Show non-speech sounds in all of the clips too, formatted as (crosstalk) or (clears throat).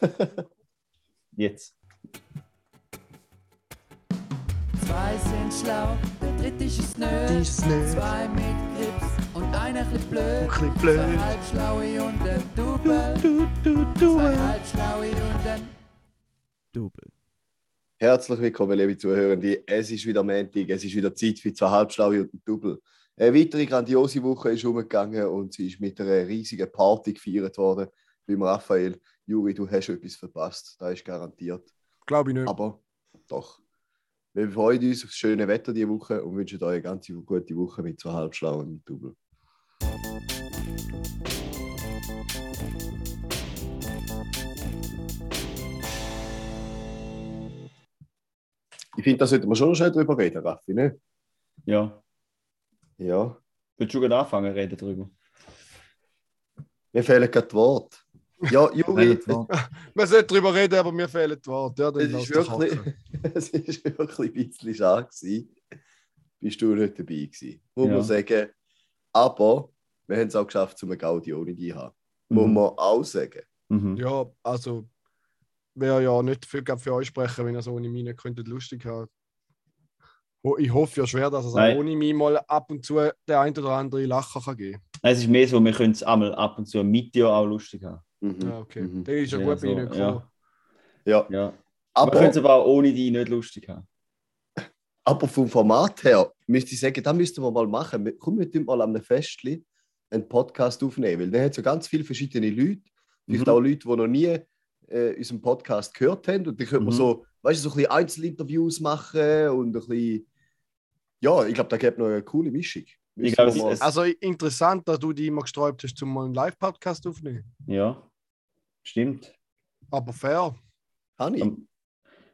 (laughs) Jetzt. Zwei sind schlau, der dritte ist es nö. Zwei mit Grips und einer ein bisschen blöd. bisschen blöd. Zwei halbschlaue und ein Double. Du, du, Zwei du. halbschlaue und ein Double. Herzlich willkommen, liebe Zuhörende. Es ist wieder Montag, es ist wieder Zeit für zwei Halbschlaue und ein Double. Eine weitere grandiose Woche ist umgegangen und sie ist mit einer riesigen Party gefeiert worden beim Raphael. Juri, du hast etwas verpasst, das ist garantiert. Glaube ich nicht. Aber doch. Wir freuen uns auf das schöne Wetter diese Woche und wünschen euch eine ganz gute Woche mit zwei Halbschlauen und Double. Ich finde, da sollten wir schon schnell drüber reden, Raffi, ne? Ja. Ja. Willst du gerade anfangen reden darüber? Mir fehlen gerade die Worte. Ja, Juri, (laughs) Man sollte darüber reden, aber mir fehlen die Worte. Ja, es ist doch wirklich, (laughs) es ist wirklich ein bisschen schade gewesen. Bist du nicht dabei gewesen, muss Ja. man sagen. Aber wir haben es auch geschafft, zum Gaudi ohne die haben. Muss Mhm. man auch sagen. Mhm. Ja, also wäre ja nicht viel für euch sprechen, wenn ihr so ohne mich nicht könntet lustig haben. Ich hoffe ja schwer, dass es Nein. auch ohne mich mal ab und zu der ein oder andere Lacher kann geben Es ist mehr so, wir können es einmal ab und zu mit dir auch lustig haben. Mhm. Ja, okay. Mhm. Der ist ja, Ja, gut, so, ich nicht gekommen. Ja. Ja. wir Aber, können es aber auch ohne die nicht lustig haben. (laughs) aber vom Format her müsste ich sagen, da müssten wir mal machen. Wir- Komm, wir tun mal an einem Festli einen Podcast aufnehmen, weil da hat so ganz viele verschiedene Leute. Vielleicht Mhm. auch Leute, die noch nie äh, unseren Podcast gehört haben. Und dann könnte man Mhm. so, weißt du, so ein bisschen Einzelinterviews machen und ein bisschen. Ja, ich glaube, da gibt noch eine coole Mischung. Wir es- mal- es- Also interessant, dass du dich immer gesträubt hast, zum mal einen Live-Podcast aufnehmen. Ja. Stimmt. Aber fair. Habe ich?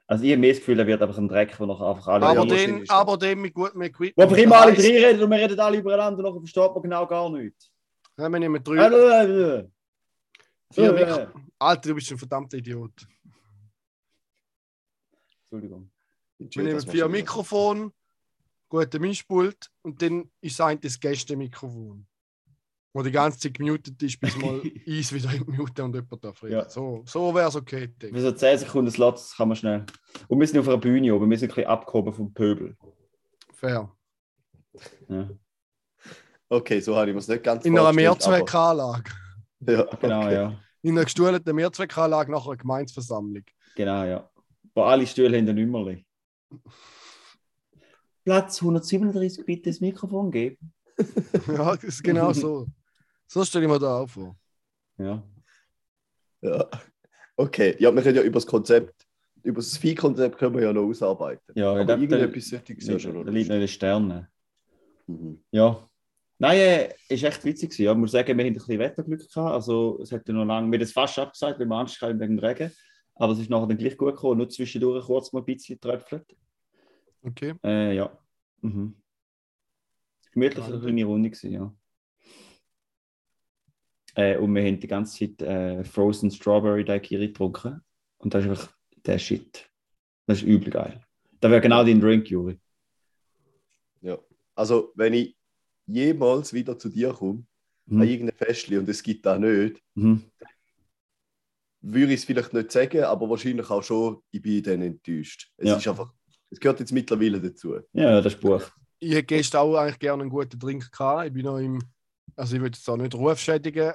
Also ich habe mehr das Gefühl, er wird einfach ein Dreck, wo noch einfach alle... aber, den, aber den mit gutem Equipment. Wo einfach immer alle drei reden und wir reden alle übereinander und nachher versteht man genau gar nichts. Ja, wir nehmen drei. Äh, Vier äh, Alter, du bist ein verdammter Idiot. Entschuldigung. Wir nehmen vier Mikrofone, guten Mischpult und dann ist ein das Gästemikrofon. Wo die ganze Zeit gemutet ist, bis mal (laughs) eins wieder (laughs) in Mute und jemand darf reden. Ja. So, so wäre es okay, denke Für so 10 Sekunden Slots kann man schnell. Und wir sind auf einer Bühne oben, wir sind ein bisschen abgehoben vom Pöbel. Fair. Ja. Okay, so habe ich mir es nicht ganz In einer Mehrzweckanlage. aber- Ja, (laughs) Genau, okay. ja. In einer gestuhlten Mehrzweckanlage nach einer Gemeinsversammlung. Genau, ja. Wo alle Stühle haben ein Nummerli. Platz 137 bitte das Mikrofon geben. ja, das ist genau so. So stelle ich mir da auch vor. Ja. Ja. Okay, ja, wir können ja über das Konzept, über das Vieh-Konzept können wir ja noch ausarbeiten. Ja, aber da- irgendetwas sollte ich ja schon Da liegt noch in den Sternen. Mhm. Ja. Nein, äh, ist echt witzig. gewesen, Ja. Ich muss sagen, wir haben ein bisschen Wetterglück gehabt. Also, es hat ja noch lange, wir haben das fast abgesagt, weil wir Angst hatten wegen dem Regen. Aber es ist nachher dann gleich gut gekommen, nur zwischendurch kurz mal ein bisschen tröpfelt. Okay. Äh, ja. Mhm. Gemütlich Ja, eine kleine Runde gewesen, ja. Äh, und wir haben die ganze Zeit äh, Frozen Strawberry Daiquiri getrunken. Und das ist einfach der Shit. Das ist übel geil. Das wäre genau dein Drink, Juri. Ja. Also, wenn ich jemals wieder zu dir komme, Mhm. an irgendein Festli und es gibt da nicht, Mhm. würde ich es vielleicht nicht sagen, aber wahrscheinlich auch schon, ich bin dann enttäuscht. Es Ja. ist einfach, es gehört jetzt mittlerweile dazu. Ja, das ist Buch. Ich hätte gestern auch eigentlich gerne einen guten Drink gehabt. Ich bin noch im, also ich will jetzt auch nicht Ruf schädigen.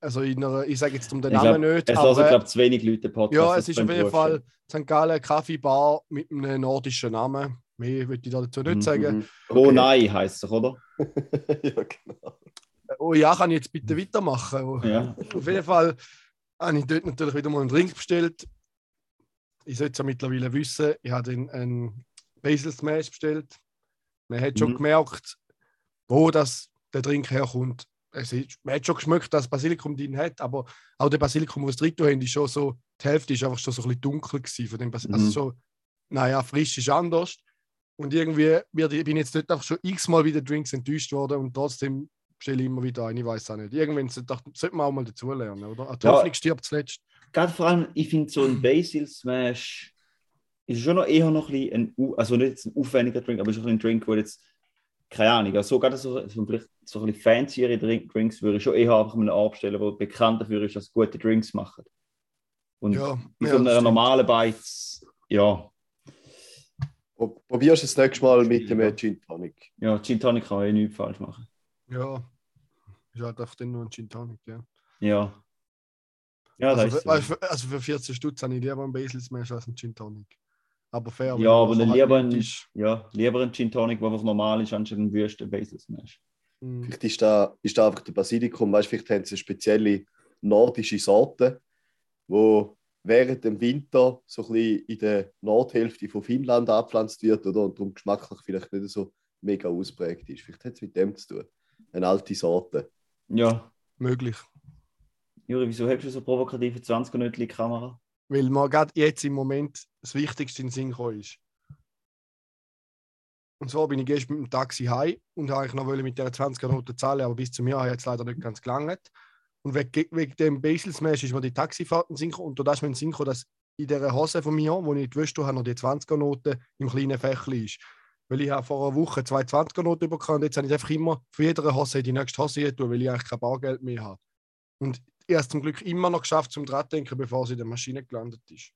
Also in einer, ich sage jetzt um den Ich Namen glaub, nicht. Es aber, hören, glaube zu wenig Leute Podcast. ja, es ist auf jeden Fall St. Gallen Kaffeebar mit einem nordischen Namen. Mehr würde ich dazu nicht Mhm, sagen. Mhm. Oh Okay. nein, heisst es, oder? (laughs) ja, genau. Oh ja, kann ich jetzt bitte weitermachen? Oh. Ja. Auf jeden Fall habe ich dort natürlich wieder mal einen Drink bestellt. Ich sollte es ja mittlerweile wissen, ich habe den einen Basil Smash bestellt. Man hat schon Mhm. gemerkt, wo das, der Drink herkommt. Es ist, man hat schon geschmeckt, dass Basilikum drin hat, aber auch der Basilikum, was drin haben, ist schon so, die Hälfte ist einfach schon so ein bisschen dunkel gewesen. Von dem Bas Mhm. Also so, naja, frisch ist anders. Und irgendwie ich bin jetzt dort einfach schon x-mal wieder Drinks enttäuscht worden und trotzdem bestelle ich immer wieder ein, ich weiß auch nicht. Irgendwann sollte sollte man auch mal dazulernen, oder? Eine Ja. Hoffnung stirbt zuletzt. Gerade vor allem, ich finde so ein (clears throat) Basil Smash ist schon noch eher noch ein, bisschen ein also nicht ein aufwendiger Drink, aber ist schon ein Drink, wo jetzt, keine Ahnung, also so gerade so, so, vielleicht so ein bisschen fanciere Drink, Drinks würde ich schon eher einfach mal bestellen, der bekannt dafür ist, dass sie gute Drinks machen. Und Ja, ja, so das einer normalen Beiz, ja, Pro- Probierst du es nächstes Mal mit dem Gin Tonic. ja, Gin Tonic kann ich nichts falsch machen. Ja. Ist halt einfach dann nur ein Gin Tonic, ja. Ja. Ja, das also, ist für, so. also, für, also für 14 Stutz habe ich lieber einen Basil Smash als einen Gin Tonic. Aber fair. Ja, aber er dann halt lieber nicht ein, ist. ja, lieber ein Gin Tonic, der normal ist, anstatt ein Wüsten Basil Smash. Mhm. Vielleicht ist da, ist da einfach der Basilikum, weißt, vielleicht haben sie eine spezielle nordische Sorte, wo während dem Winter so ein bisschen in der Nordhälfte von Finnland angepflanzt wird oder und darum geschmacklich vielleicht nicht so mega ausprägt ist. Vielleicht hat es mit dem zu tun. Eine alte Sorte. Ja. Möglich. Juri, wieso hast du so provokative 20 Minuten Kamera? Weil mir gerade jetzt im Moment das Wichtigste in den Sinn ist. Und zwar bin ich gestern mit dem Taxi heim und eigentlich noch mit der 20er Note zahlen, aber bis zu mir hat es leider nicht ganz gelangt. Und wegen, wegen dem Basil Smash ist mir die Taxifahrten sinken und da ist mir gekommen, dass in dieser Hose von mir, wo ich gewusst habe, noch die 20er Note im kleinen Fächli ist. Weil ich habe vor einer Woche zwei 20er Noten bekommen und jetzt habe ich einfach immer für jede Hose die nächste Hose weil ich eigentlich kein Bargeld mehr habe. Und ich habe es zum Glück immer noch geschafft, zum dran zu denken, bevor sie in der Maschine gelandet ist.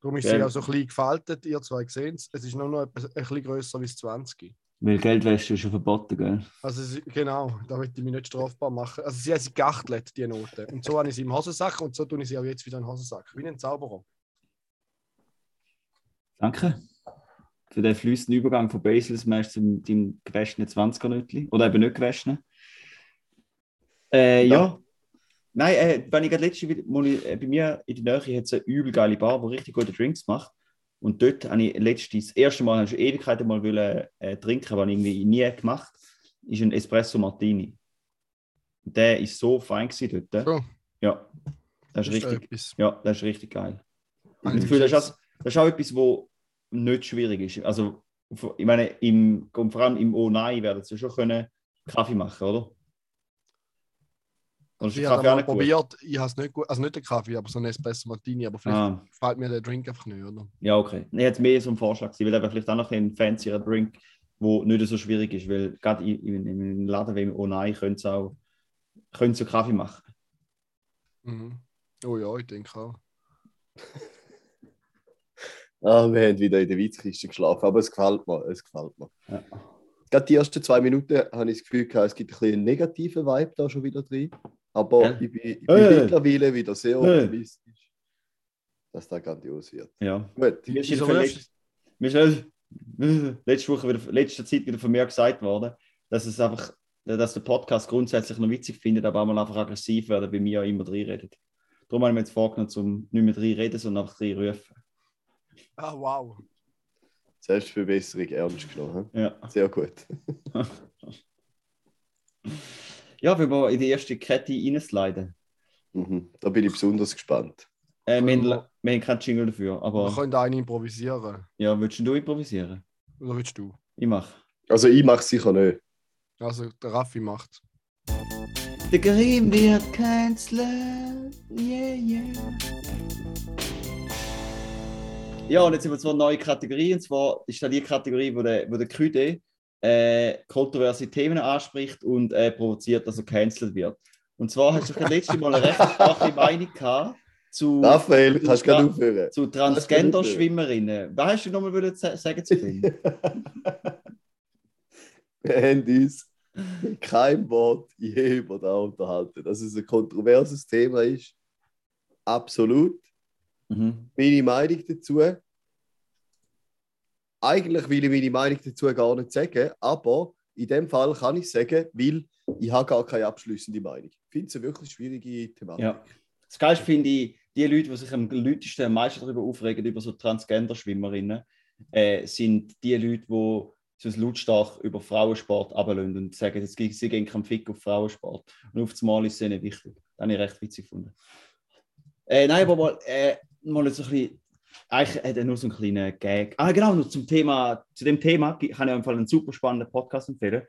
Darum ist sie Gell. auch so ein bisschen gefaltet, ihr zwei sehen es. Es ist nur noch etwas, ein bisschen grösser als 20. Weil Geldwäsche ist schon verboten, gell? Also genau, da möchte ich mich nicht strafbar machen. Also sie hat sie geachtelt, die Note. Und so habe ich sie im Hosensack und so tue ich sie auch jetzt wieder in den Hosensack. Wie ein Zauberer. Danke. Für den fließenden Übergang von Basil Smash zum deinem gewaschenen 20er Nütli. Oder eben nicht gewaschenen. Äh, ja. Ja. Nein, äh, wenn ich gerade letzte wieder, mal, äh, bei mir in der Nähe hat es eine übel geile Bar, die richtig gute Drinks macht. Und dort habe ich letztens, das erste Mal, habe ich schon Ewigkeiten mal wollen, äh, trinken, aber irgendwie nie gemacht, ist ein Espresso Martini. Der ist so fein gewesen dort. So, Ja, das ist ist richtig, ja, das ist richtig geil. Ich habe das Gefühl, das ist, das ist auch etwas, wo nicht schwierig ist. Also, ich meine, im, vor allem im Oh Nein werden sie schon können Kaffee machen, oder? Oder Ich habe mal probiert, ich habe es nicht gut, also nicht den Kaffee, aber so ein Espresso Martini, aber vielleicht Ah, gefällt mir der Drink einfach nicht, oder? ja, okay. Ich hätte mehr so einen Vorschlag gewesen, weil eben vielleicht auch noch ein fancyer Drink, der nicht so schwierig ist, weil gerade in, in, in einem Laden wie im Oh Nein können sie auch können sie Kaffee machen. Mhm. Oh ja, ich denke auch. (laughs) Ah, wir haben wieder in der Witzkiste geschlafen, aber es gefällt mir. Es gefällt mir. Ja. Gerade die ersten zwei Minuten habe ich das Gefühl, gehabt, es gibt ein bisschen einen negativen Vibe da schon wieder drin. Aber Ja. ich bin, ich bin Äh. mittlerweile wieder sehr Äh. optimistisch, dass das grandios wird. Ja. Gut, Mir ist letzt- mir äh, letzte Woche wieder, letzter Zeit wieder von mir gesagt worden, dass es einfach, dass der Podcast grundsätzlich noch witzig findet, aber auch mal einfach aggressiv werden, bei mir immer drin redet. Darum habe ich mir jetzt vorgenommen, zum nicht mehr drin reden, sondern einfach drin rufen. Ah, wow. Selbstverbesserung ernst genommen. Ja. Sehr gut. (laughs) ja, wenn wir in die erste Kette reinsliden. Mhm. Da bin ich besonders gespannt. Äh, wir, haben, wir- wir haben keinen Jingle dafür, Wir aber können einen improvisieren. ja, willst du improvisieren? Oder willst du? Ich mache. Also ich mache es sicher nicht. Also der Raffi macht. Der Grimm wird canceln. Yeah, yeah. Ja, und jetzt haben wir zwar eine neue Kategorie, und zwar ist da die Kategorie, wo der, wo der Küde äh, kontroverse Themen anspricht und äh, provoziert, dass er cancelled wird. Und zwar hast du das letzte Mal eine recht starke (laughs) Meinung gehabt zu, Raphael, kannst du aufhören. zu Transgender-Schwimmerinnen. Was hast du nochmal sagen zu dem? (laughs) Wir haben uns keinem Wort je über das unterhalten. Dass es ein kontroverses Thema ist. Absolut. mhm. Meine Meinung dazu. Eigentlich will ich meine Meinung dazu gar nicht sagen, aber in dem Fall kann ich sagen, weil ich habe gar keine abschließende Meinung. Ich finde es eine wirklich schwierige Thematik. Ja. Das Geilste finde ich, die Leute, die sich am lautesten am meisten darüber aufregen, über so Transgender-Schwimmerinnen, äh, sind die Leute, die so lautstark über Frauensport ablehnen und sagen, jetzt, sie gehen keinen Fick auf Frauensport. Und auf das Mal ist es ihnen wichtig. Das habe ich recht witzig gefunden. Äh, nein, aber mal, äh, mal so ein bisschen, eigentlich hat er nur so einen kleinen Gag. Ah, genau, noch zum Thema, zu dem Thema kann ich auf jeden Fall einen super spannenden Podcast empfehlen.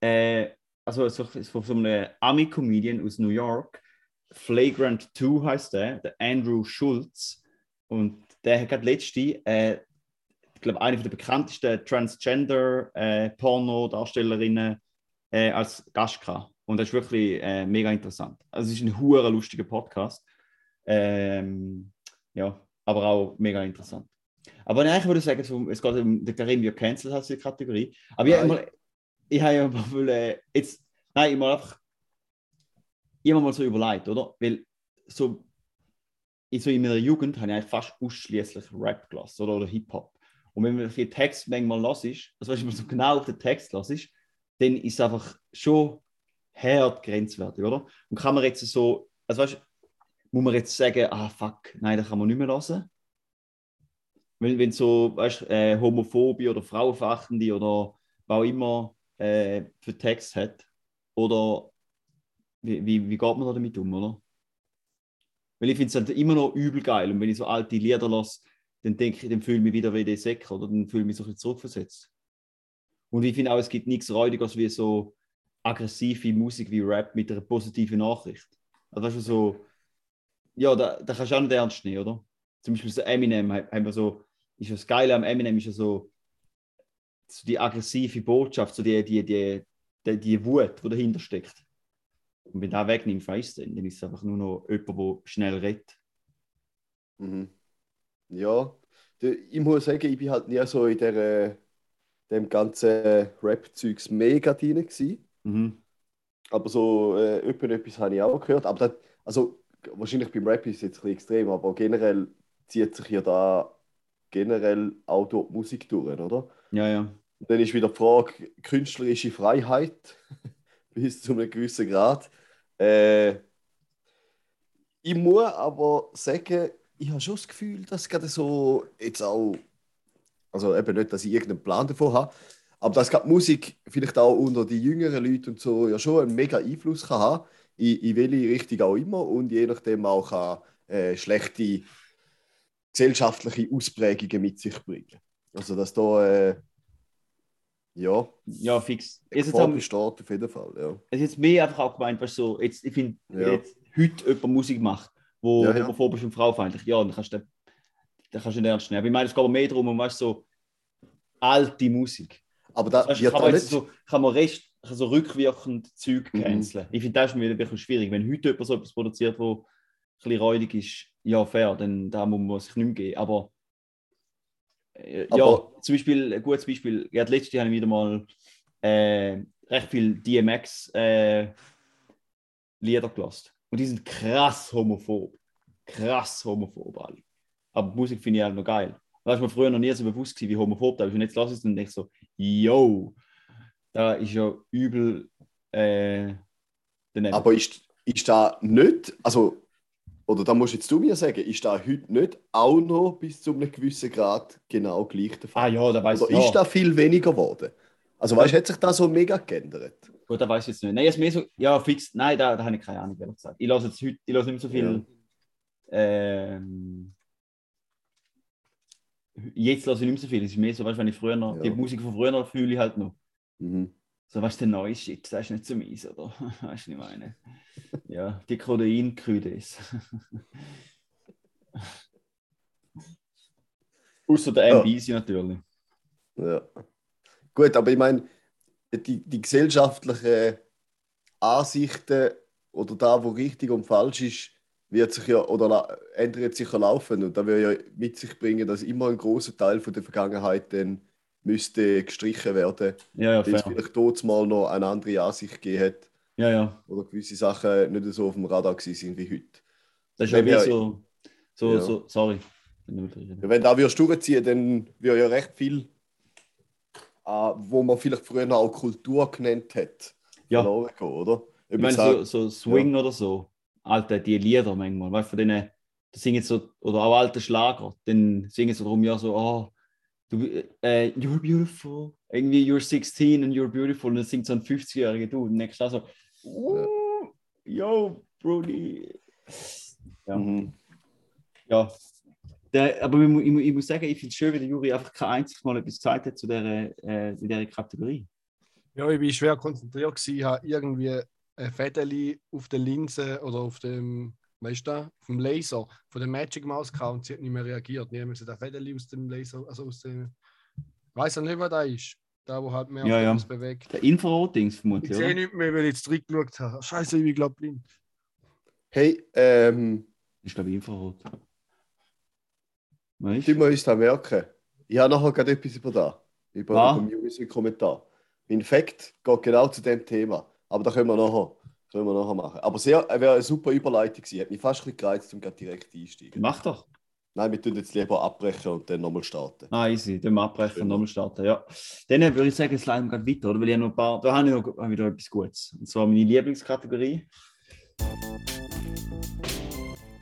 Äh, also so, von so einem Ami-Comedian aus New York, Flagrant 2 heißt der, der Andrew Schulz. Und der hat gerade letzte, äh, ich glaube, eine der bekanntesten Transgender-Porno-Darstellerinnen äh, als Gast gehabt. Und das ist wirklich äh, mega interessant. Also es ist ein hoher lustiger Podcast. Ähm, ja, aber auch mega interessant. Aber nein, ich würde sagen, so, es geht um den Karim wir cancelled hast die Kategorie. Aber ich, Nein. mal, ich habe ja mal (laughs) äh, jetzt, nein, ich mal einfach immer mal so überlegt, oder? Weil so, in, so in meiner Jugend habe ich eigentlich fast ausschließlich Rap gelassen oder, oder Hip-Hop. Und wenn man den Text manchmal las ist, also wenn man so genau auf den Text las ist, dann ist es einfach schon hart grenzwertig, oder? Und kann man jetzt so, also weißt du, muss man jetzt sagen, ah fuck, nein, das kann man nicht mehr lassen. Wenn, wenn so, weißt äh, Homophobie oder Frauenverachtende oder was auch immer äh, für Text hat. Oder wie, wie, wie geht man da damit um, oder? Weil ich finde es halt immer noch übel geil. Und wenn ich so alte Lieder lasse, dann denke ich, dann fühle ich mich wieder wie der Säcker oder dann fühle ich mich so ein bisschen zurückversetzt. Und ich finde auch, es gibt nichts Räudiges wie so aggressive Musik wie Rap mit einer positiven Nachricht. Also weißt du, so, ja, da, da kannst du auch nicht ernst nehmen, oder? Zum Beispiel so Eminem, ha- haben wir so, ist das Geile am Eminem, ist ja so, so die aggressive Botschaft, so die, die, die, die, die Wut, die dahinter steckt. Und wenn du das wegnimmst, weißt du, dann ist es einfach nur noch jemand, der schnell redet. Mhm. Ja, ich muss sagen, ich bin halt nie so in der, dem ganzen Rap-Zeugs mega drin gewesen. Mhm. Aber so äh, etwa etwas habe ich auch gehört. Aber das, also wahrscheinlich beim Rap ist es jetzt ein bisschen extrem, aber generell zieht sich ja da generell auch die Musik durch, oder? Ja, ja. Und dann ist wieder die Frage, künstlerische Freiheit (laughs) bis zu einem gewissen Grad. Äh, ich muss aber sagen, ich habe schon das Gefühl, dass gerade so jetzt auch, also eben nicht, dass ich irgendeinen Plan davon habe, aber dass gerade Musik vielleicht auch unter die jüngeren Leute und so ja schon einen mega Einfluss kann haben, in, in welche Richtung auch immer und je nachdem auch kann, äh, schlechte gesellschaftliche Ausprägungen mit sich bringen. Also dass da äh, ja, Ja, fix. Jetzt haben, besteht auf jeden Fall, ja. es ist jetzt mehr einfach auch gemeint, was so, jetzt, ich finde, Ja. wenn jetzt heute jemand Musik macht, wo Ja, ja. homophobisch und frauenfeindlich, ja, dann kannst du dann kannst du nicht ernst nehmen. Aber ich meine, es geht aber mehr darum, um weißt, so alte Musik. Aber da Weißt, wird kann, man jetzt so, kann man kann so rückwirkend Zeug Mhm. canceln. Ich finde, das ist mir wieder ein bisschen schwierig. Wenn heute jemand so etwas produziert, wo ein bisschen räudig ist, ja, fair, dann da muss man sich nicht mehr geben. Aber, äh, Aber- ja, zum Beispiel, ein gutes Beispiel, ja, letztes Jahr habe ich wieder mal äh, recht viel DMX äh, gelassen. Und die sind krass homophob. Krass homophob alle. Aber die Musik finde ich halt noch geil. Da war mir früher noch nie so bewusst gewesen, wie homophob das ist. Und jetzt lasse ich es und denke so, yo, da ist ja übel äh, daneben. Aber ist, ist da nicht, also, oder da musst jetzt du mir sagen, ist da heute nicht auch noch bis zu einem gewissen Grad genau gleich der ah Fall? ja, da weiß Oder ich. ist Ja. da viel weniger geworden? Also weißt du, hat sich da so mega geändert? Gut, da weiß ich jetzt nicht. Nein, jetzt mehr so, ja, fix. Nein, da, da habe ich keine Ahnung, ehrlich gesagt. Ich lasse jetzt heute, ich lasse nicht so viel. Ähm, jetzt lasse ich nicht mehr so viel. Es ist mehr so, weißt du, wenn ich früher noch, Ja. die Musik von früher noch fühle ich halt noch. Mhm. So, weißt du, der neue Shit, das ist nicht so mies, oder? (laughs) Weißt du, was ich meine? Ja, die Codein-Krüde ist. (laughs) Außer der Ja. MBC natürlich. Ja. Gut, aber ich meine, die, die gesellschaftlichen Ansichten oder da, wo richtig und falsch ist, wird sich ja oder ändert sich ja laufend. Und da wird ja mit sich bringen, dass immer ein großer Teil von der Vergangenheit dann müsste gestrichen werden, Ja, ja, weil es vielleicht dort mal noch eine andere Ansicht gegeben hat Ja, ja. oder gewisse Sachen nicht so auf dem Radar gewesen sind wie heute. Das ist ja wie so, so, Ja. so, sorry. Ja. Wenn da würdest du durchziehen, dann würde ja recht viel, äh, wo man vielleicht früher auch Kultur genannt hat, Ja. verloren oder? Ob Ich meine, auch- so, so Swing oder so, Alter, die Lieder manchmal, weißt du, von denen, da singen so, oder auch alte Schlager, dann singen sie drum ja so, oh, du, äh, you're beautiful, irgendwie you're 16 and you're beautiful, und dann singt so ein 50-jähriger Dude, und denkst du so, uh, yo, Brody. Ja. Mhm. ja. Der, aber ich, ich, ich muss sagen, ich finde es schön, wie der Juri einfach kein einziges Mal etwas gesagt hat zu dieser, äh, zu dieser Kategorie. Ja, ich war schwer konzentriert, gewesen, ich habe irgendwie ein Fädeli auf der Linse oder auf dem, weißt du, dem Laser von der Magic Mouse gehabt und sie hat nicht mehr reagiert. Ich musste das Fädeli aus dem Laser, also aus dem, ich weiß ja nicht, was da ist. Da, wo halt mehr Ja, ja. etwas bewegt. Der Infrarot-Dings Ich vermutlich, sehe oder? nicht mehr, weil ich jetzt zurückgeschaut habe. Scheiße, ich bin glaube blind. Hey, ähm, Ich glaube Infrarot. Weißt du? wir uns da merken. Ich habe nachher gerade etwas über da. Über den Music-Kommentar. Mein Fact geht genau zu dem Thema. Aber da können wir nachher, können wir nachher machen. Aber sehr, äh, wäre eine super Überleitung gewesen. Hat mich fast ein bisschen gereizt, um direkt einsteigen. Mach doch. Nein, wir tun jetzt lieber abbrechen und dann nochmal starten. Ah, easy. Dann wir abbrechen und nochmal starten. Ja. Dann äh, würde ich sagen, es leiten wir gerade weiter, oder? Weil ich noch ein paar, da habe ich noch habe noch etwas Gutes. Und zwar meine Lieblingskategorie.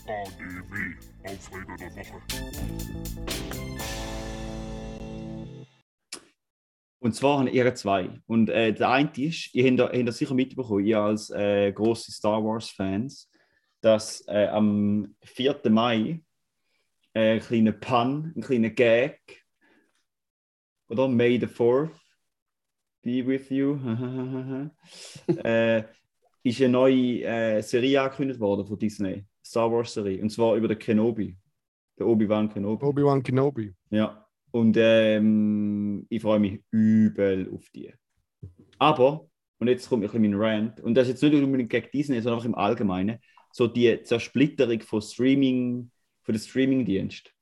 ADW, Aufreger der Woche. Und zwar haben ihre zwei. Und äh, der eine ist, ihr habt, da- habt das sicher mitbekommen, ihr als äh, große Star Wars-Fans, dass äh, am 4. Mai äh, ein kleiner Pun, ein kleiner Gag, oder May the 4th be with you, (laughs) äh, ist eine neue äh, Serie angekündigt worden von Disney, Star Wars-Serie, und zwar über den Kenobi, der Obi-Wan Kenobi. Obi-Wan Kenobi. Ja, und ähm, ich freue mich übel auf die. Aber, und jetzt kommt ein bisschen mein Rant, und das ist jetzt nicht unbedingt gegen Disney, sondern einfach im Allgemeinen, so die Zersplitterung von Streaming, von den Streamingdienst.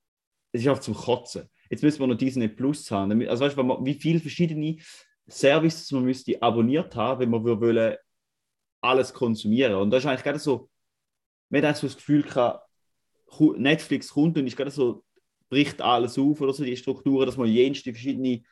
Es ist einfach zum Kotzen. Jetzt müssen wir noch Disney Plus haben. Also weißt du, wie viele verschiedene Services man müsste abonniert haben, wenn man wollen, alles konsumieren. Und das ist eigentlich gerade so, man hat so das Gefühl gehabt, Netflix kommt und ist gerade so, bricht alles auf oder so, die Strukturen, dass man jenste verschiedene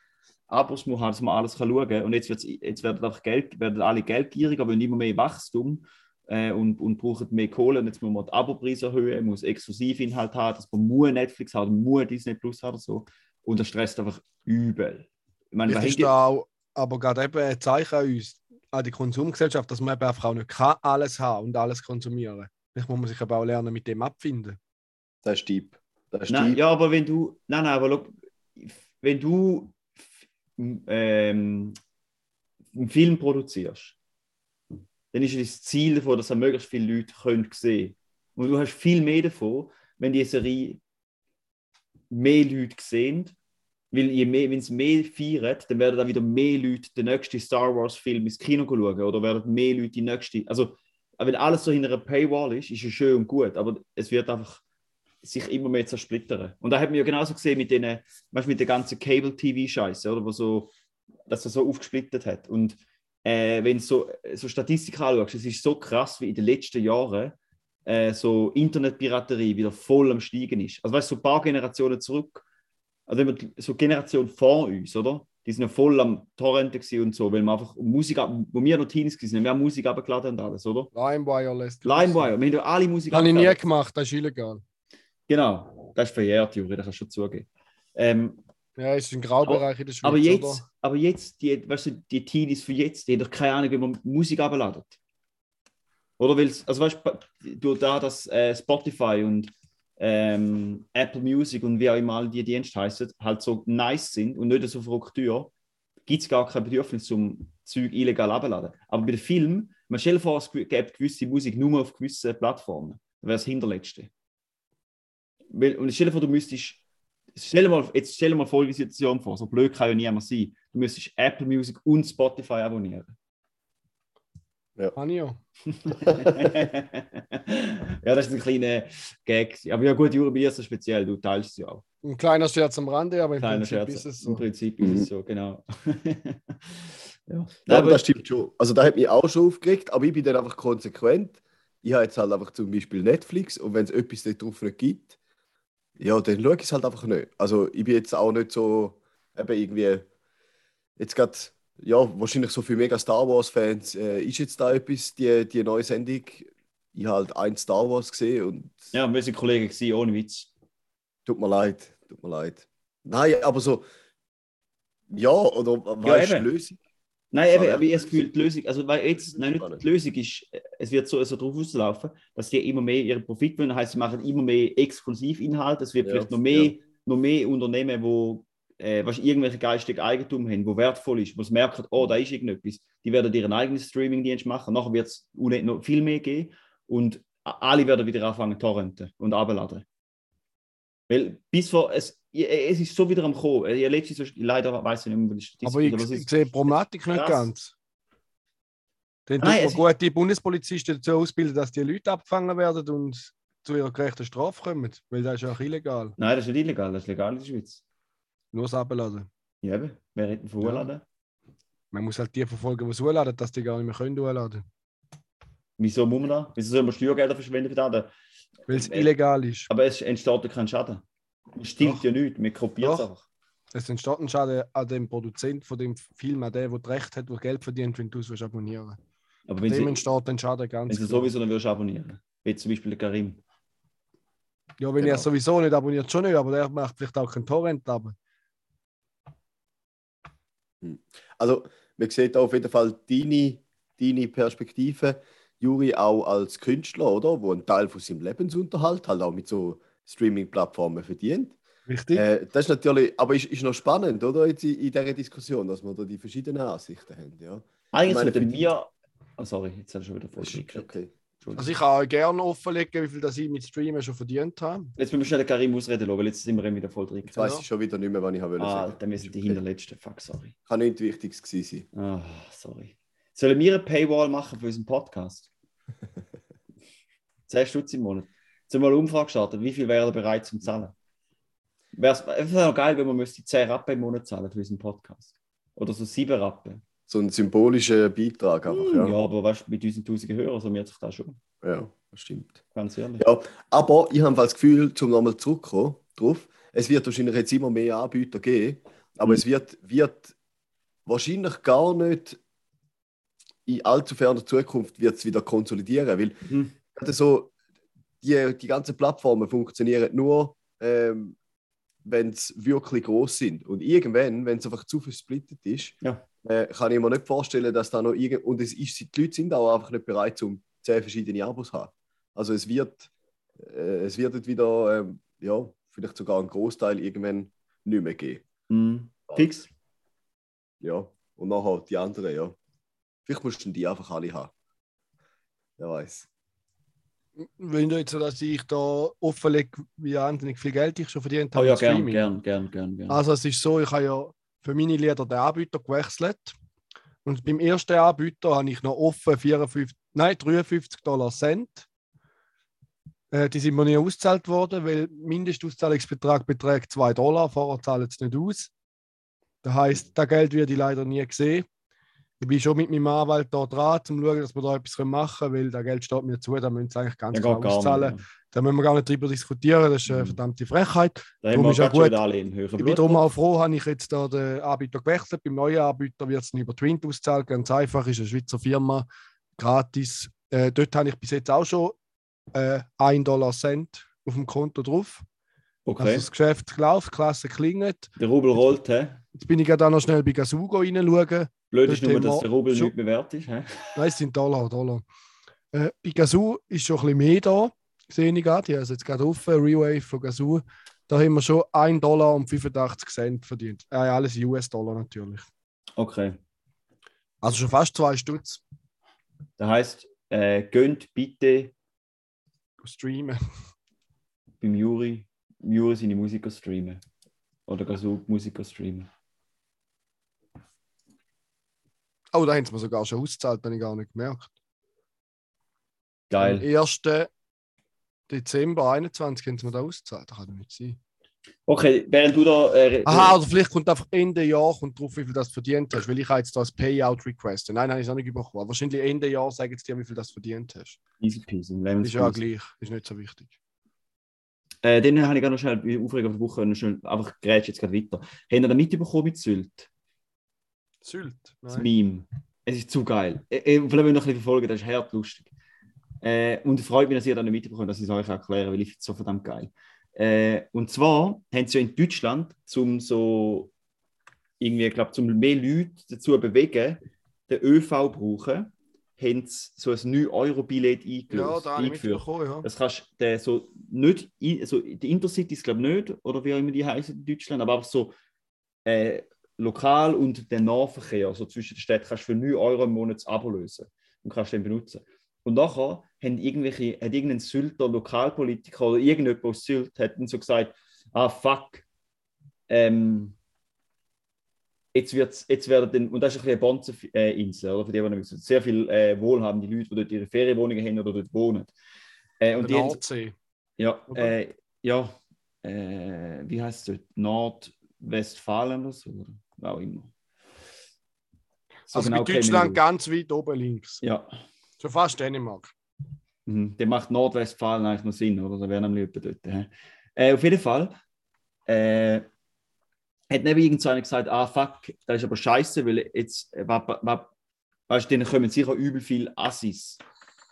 Abos muss haben, dass man alles kann schauen kann. Und jetzt, wird's, jetzt werden, einfach Geld, werden alle geldgieriger, wollen immer mehr Wachstum äh, und, und brauchen mehr Kohle. Und jetzt muss man die Abopreise erhöhen, muss Exklusivinhalt haben, dass man muss Netflix haben, muss Disney Plus haben oder so. Und das stresst einfach übel. Ich meine, was ist auch aber gerade eben ein Zeichen an uns, an die Konsumgesellschaft, dass man eben einfach auch nicht kann alles haben und alles konsumieren. Vielleicht muss man sich aber auch lernen, mit dem abfinden. Das ist deep. Nein, ja, aber wenn du, nein, nein, aber look, wenn du ähm, einen Film produzierst, dann ist das Ziel davon, dass er möglichst viele Leute können sehen. Und du hast viel mehr davon, wenn die Serie mehr Leute sehen, weil je mehr, wenn es mehr feiert, dann werden dann wieder mehr Leute den nächsten Star Wars Film ins Kino schauen oder werden mehr Leute die nächste, also wenn alles so hinter einer Paywall ist, ist es schön und gut, aber es wird einfach sich immer mehr zersplittern. Und da hat man ja genauso gesehen mit den, weißt, mit der ganzen Cable-TV-Scheiße, oder? Wo so, dass er so aufgesplittet hat. Und äh, wenn du so, so Statistik anschaust, es ist so krass, wie in den letzten Jahren äh, so Internetpiraterie wieder voll am Steigen ist. Also weißt du, so ein paar Generationen zurück, also wenn wir, so Generation vor uns, oder? Die sind ja voll am Torrenten und so, weil wir einfach Musik, wo wir noch Teenies waren, haben wir Musik abgeladen und alles, oder? LimeWire lässt. LimeWire, wir haben ja alle Musik Habe ich nie gemacht, das ist illegal. Genau, das ist verjährt, Juri, das kannst du schon zugeben. Ähm, Ja, es ist ein Graubereich in der Schweiz. aber jetzt, Oder? aber jetzt, die, weißt du, die Teenies für jetzt, die haben doch keine Ahnung, wie man Musik abladet. Oder weil also weißt du, durch da, dass äh, Spotify und ähm, Apple Music und wie auch immer die Dienste heißen, halt so nice sind und nicht so verrückt teuer, gibt es gar kein Bedürfnis zum Zeug illegal abladen. Aber bei den Filmen, man stellt vor, es gäbe gewisse Musik nur auf gewissen Plattformen. Das wäre das Hinterletzte. Weil, und stell dir vor, du müsstest Stell dir mal, jetzt stell dir mal folgende Situation vor, so blöd kann ja niemand sein. Du müsstest Apple Music und Spotify abonnieren. Habe ich ja. (laughs) ja, das ist ein kleiner Gag. Aber ja gut, Juri, bei dir ist das speziell, du teilst es ja auch. Ein kleiner Scherz am Rande, aber im Kleiner Prinzip Scherz. ist es Im so. Prinzip ist Mhm. es so, genau. (laughs) ja. Ja, aber, das stimmt schon. Also, da hat mich auch schon aufgeregt, aber ich bin dann einfach konsequent. Ich habe jetzt halt einfach zum Beispiel Netflix und wenn es etwas da drauf nicht gibt, ja, dann schaue ich es halt einfach nicht. Also, ich bin jetzt auch nicht so, eben irgendwie, jetzt gerade, ja, wahrscheinlich so für mega Star Wars-Fans, äh, ist jetzt da etwas, die, die neue Sendung. Ich habe halt ein Star Wars gesehen und ja, wir sind Kollegen gewesen, ohne Witz. tut mir leid, tut mir leid. Nein, aber so, ja, oder Ja, weißt du, Lösung? Nein, Schade. aber ich habe das Gefühl, die Lösung, also weil jetzt, nein, nicht die Lösung ist, es wird so, so drauf auslaufen, dass die immer mehr ihren Profit wollen, das heisst, sie machen immer mehr Exklusivinhalte, es wird Ja, vielleicht noch mehr, ja. noch mehr Unternehmen, wo äh, weißt, irgendwelche geistigen Eigentum haben, wo wertvoll ist, wo sie merken, oh, da ist irgendetwas, die werden ihren eigenen Streamingdienst machen, nachher wird es noch viel mehr geben. Und alle werden wieder anfangen torrenten und abladen. Weil bis vor, es, es ist so wieder am Kommen. Ich letztens, so- leider weiß ich nicht mehr, die Aber ich, ich sehe die Problematik nicht ganz. Dann Nein, tut man gute Bundespolizisten dazu ausbilden, dass die Leute abgefangen werden und zu ihrer gerechten Strafe kommen, weil das ist ja auch illegal. Nein, das ist nicht illegal, das ist legal in der Schweiz. Nur das Abladen. Ja, eben. Wer hat ihn verurladen? Man muss halt die verfolgen, die es hochladen, dass die gar nicht mehr können hochladen. Wieso muss man da? Wieso soll man Steuergelder verschwenden für das? Weil es Äh, illegal ist. Aber es entsteht ja kein Schaden. Es stimmt Doch. ja nicht, man kopiert es einfach. Es entsteht ein Schaden an dem Produzent von dem Film, an dem, der das Recht hat, der Geld verdient, wenn du es willst abonnieren Aber wenn Dem sie, entsteht ein Schaden wenn ganz sie klar. sowieso dann würdest abonnieren. Wie zum Beispiel der Karim. Ja, wenn Genau. er sowieso nicht abonniert, schon nicht, aber der macht vielleicht auch keinen Torrent aber Also, man sieht auf jeden Fall deine, deine Perspektive, Juri, auch als Künstler, oder? Wo einen Teil von seinem Lebensunterhalt halt auch mit so Streaming-Plattformen verdient. Richtig? Äh, das ist natürlich, aber ist, ist noch spannend, oder? Jetzt in, in dieser Diskussion, dass wir da die verschiedenen Ansichten haben. Ja, Eigentlich sollten wir. Oh, sorry, jetzt habe ich schon wieder voll das ist geschickt. okay. also ich kann auch gerne offenlegen, wie viel das ich mit Streamen schon verdient habe. Jetzt müssen wir schnell den Karim ausreden lassen, weil jetzt sind wir wieder voll drin. Jetzt weiß ich schon wieder nicht mehr, was ich wollte Ah, sagen. dann müssen die Okay. hinterletzten. Fuck, sorry. Kann nichts Wichtiges gewesen sein. Ah, sorry. Sollen wir eine Paywall machen für unseren Podcast? (laughs) 10 Stutz im Monat. Haben wir eine Umfrage gestartet. Wie viel wäre er bereit zum Zahlen? Wäre es geil, wenn wir müsste 10 Rappen im Monat zahlen für unseren Podcast? Oder so 7 Rappen. So ein symbolischer Beitrag einfach, Ja, ja. aber weißt, mit unseren 1000 Hörern summiert sich das schon. Ja, das stimmt. Ganz ehrlich. Ja, aber ich habe das Gefühl, zum nochmal zurückzukommen, drauf, es wird wahrscheinlich jetzt immer mehr Anbieter geben, aber Mhm. es wird, wird wahrscheinlich gar nicht in allzu ferner Zukunft wird es wieder konsolidieren, weil Mhm. so die, die ganzen Plattformen funktionieren nur, ähm, wenn sie wirklich groß sind. Und irgendwann, wenn es einfach zu versplittet ist, Ja. äh, kann ich mir nicht vorstellen, dass da noch irgend und es ist, die Leute sind auch einfach nicht bereit, um zehn verschiedene Abos zu haben. Also es wird, äh, es wird wieder, ähm, ja, vielleicht sogar einen Großteil irgendwann nicht mehr geben. Mhm. Fix. Ja, und nachher die anderen, ja. Vielleicht mussten die einfach alle haben. Wer weiß. Wenn du jetzt, dass ich da offenlege, wie wahnsinnig viel Geld ich schon verdient Oh habe ja, mit gern, gern, gern, gern, gern. Also es ist so, ich habe ja für meine Lieder den Anbieter gewechselt. Und beim ersten Anbieter habe ich noch offen 54, nein, 53 Dollar Cent. Äh, die sind mir nie ausgezahlt worden, weil Mindestauszahlungsbetrag beträgt 2 Dollar. Vorher zahlen sie nicht aus. Das heißt, das Geld werde ich leider nie gesehen. Ich bin schon mit meinem Anwalt da dran, um zu schauen, dass wir da etwas machen können, weil das Geld steht mir zu, da müssen sie eigentlich ganz ja, klar gar auszahlen. nicht. Ja. Da müssen wir gar nicht drüber diskutieren, das ist eine Mhm. verdammte Frechheit. Da Darum ist schon gut. Ich bin darum auch froh, habe ich jetzt da den Anbieter gewechselt. Beim neuen Anbieter wird es über Twint ausgezahlt. Ganz einfach, ist eine Schweizer Firma, gratis. Äh, dort habe ich bis jetzt auch schon äh, 1 Dollar Cent auf dem Konto drauf. Okay. Also das Geschäft läuft, klasse klingelt. der Rubel rollt, hä? Jetzt bin ich gerade auch noch schnell bei Gasugo reinschauen. Blöd ist nur, dass der Rubel nicht wert ist. Hä? Nein, es sind Dollar, Dollar. Äh, bei Gazoo ist schon ein bisschen mehr da. Sehe ich gerade. Ich habe es jetzt gerade offen, Rewave von Gazoo. Da haben wir schon 1 Dollar und 85 Cent verdient. Äh, alles US-Dollar natürlich. Okay. Also schon fast 2 Stutz Das heisst, äh, gönnt bitte streamen. beim Juri, Juri seine Musiker streamen. Oder Gasug Musiker streamen. Oh, da haben sie mir sogar schon ausgezahlt, habe ich gar nicht gemerkt. Geil. Am 1. Dezember 21 haben sie mir da ausgezahlt. Das kann doch nicht sein. Okay, während du da. Äh, Aha, oder vielleicht kommt einfach Ende Jahr kommt drauf, wie viel das verdient hast. Weil ich habe jetzt da das Payout requested. Nein, nein, ich es auch nicht bekommen. Wahrscheinlich Ende Jahr sagen sie dir, wie viel das verdient hast. Easy peasy. Ist ja gleich. Ist nicht so wichtig. Äh, dann habe ich gerade noch schnell bei Aufregung der Woche schnell, einfach grätsch jetzt gerade weiter. Habt ihr da mitbekommen mit Sylt? Sylt? Das Meme. Es ist zu geil. Äh, äh, vielleicht will ich noch ein bisschen verfolgen, das ist hart lustig. Äh, und es freut mich, dass ihr das nicht mitbekommt, dass ich es euch erkläre, weil ich finde es so verdammt geil. Äh, und zwar haben sie ja in Deutschland, zum so irgendwie, ich glaube, zum mehr Leute dazu bewegen, den ÖV brauchen, haben sie so ein 9-Euro-Billett Ja, eingelöst, da habe ich eingeführt. ja. Das kannst du so nicht, ein- so die Intercities glaube ich nicht, oder wie auch immer die heißen in Deutschland, aber auch so äh, lokal und den Nahverkehr, also zwischen den Städten, kannst du für 9 Euro im Monat das Abo lösen und kannst den benutzen. Und nachher haben irgendwelche, hat irgendein Sylter Lokalpolitiker oder irgendjemand aus Sylt hat dann so gesagt, ah fuck, ähm, jetzt wird's, jetzt werden dann, und das ist ein bisschen eine Bonzeninsel, oder für die, die sehr viele äh, wohlhabende Leute, die dort ihre Ferienwohnungen haben oder dort wohnen. Äh, und die Nordsee. Ja, äh, ja, äh, wie heißt es dort? Nordwestfalen oder so, auch immer. So Also genau Deutschland ganz weit oben links. Ja, Schon fast Dänemark. mhm. der macht Nordwestfalen eigentlich noch Sinn, oder? Da wäre nämlich jemand dort. Äh, auf jeden Fall äh, hat neben irgend so einer gesagt, ah fuck, das ist aber scheiße, weil jetzt, äh, weißt du, denen kommen sicher übel viel Assis.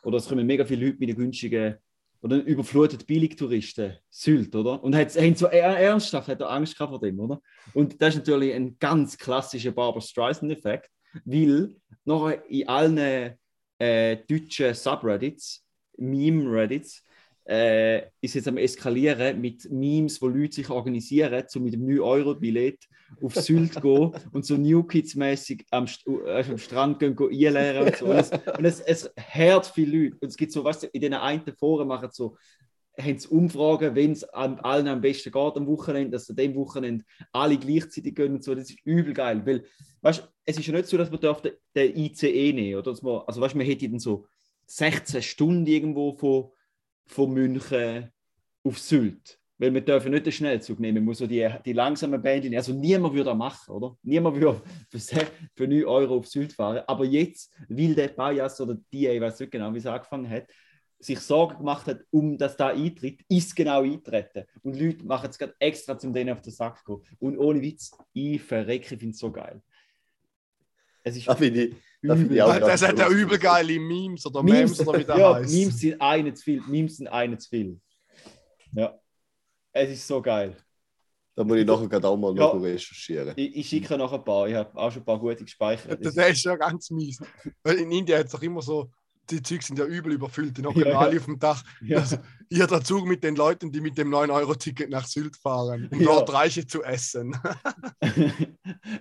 Oder es kommen mega viele Leute mit den günstigen oder überflutet Billigtouristen, Sylt, oder? Und hat, haben so er, ernsthaft hat er Angst gehabt vor dem, oder? Und das ist natürlich ein ganz klassischer Barbara Streisand-Effekt, weil nachher in allen äh, deutschen Subreddits, Meme-Reddits, äh, ist jetzt am Eskalieren mit Memes, wo Leute sich organisieren, um mit dem 9-Euro-Billett auf Sylt zu (laughs) gehen und so New Kids-mäßig am, St äh, am Strand gehen, gehen einleeren und so. Und es, und es, es hört viele Leute. Und es gibt so, weißt du, in den einen Foren machen so, haben sie Umfragen, wenn es an allen am besten geht am Wochenende, dass an dem Wochenende alle gleichzeitig gehen und so. Das ist übel geil. Weil, weißt es ist ja nicht so, dass man den, ICE nehmen oder dass man, also weißt man hätte dann so 16 Stunden irgendwo von, von München auf Sylt. Weil wir dürfen nicht den Schnellzug nehmen, man muss so die, die langsamen Bänder nehmen. Also niemand würde das machen, oder? Niemand würde (laughs) für, für 9 Euro auf Sylt fahren. Aber jetzt, weil der Bias oder die, ich weiß nicht genau, wie es angefangen hat, sich Sorgen gemacht hat, um dass da eintritt, ist genau eintreten. Und Leute machen es gerade extra, um denen auf den Sack zu gehen. Und ohne Witz, ich verrecke, ich finde es so geil. Es ist Da Das, das hat ja übel geile Memes oder Memes, Memes oder wie das (laughs) ja, heißt. Memes sind eine zu viel. Memes sind eine zu viel. Ja. Es ist so geil. Da muss ich nachher gerade auch mal Ja. noch recherchieren. Ich, ich schicke noch ein paar. Ich habe auch schon ein paar gute gespeichert. Das ist ja ganz mies. Weil in Indien hat es doch immer so, die Züge sind ja übel überfüllt, die noch Ja, ja. alle auf dem Dach. ja. Also, hier der Zug mit den Leuten, die mit dem 9-Euro-Ticket nach Sylt fahren, um Ja. dort Reiche zu essen. (laughs) (laughs)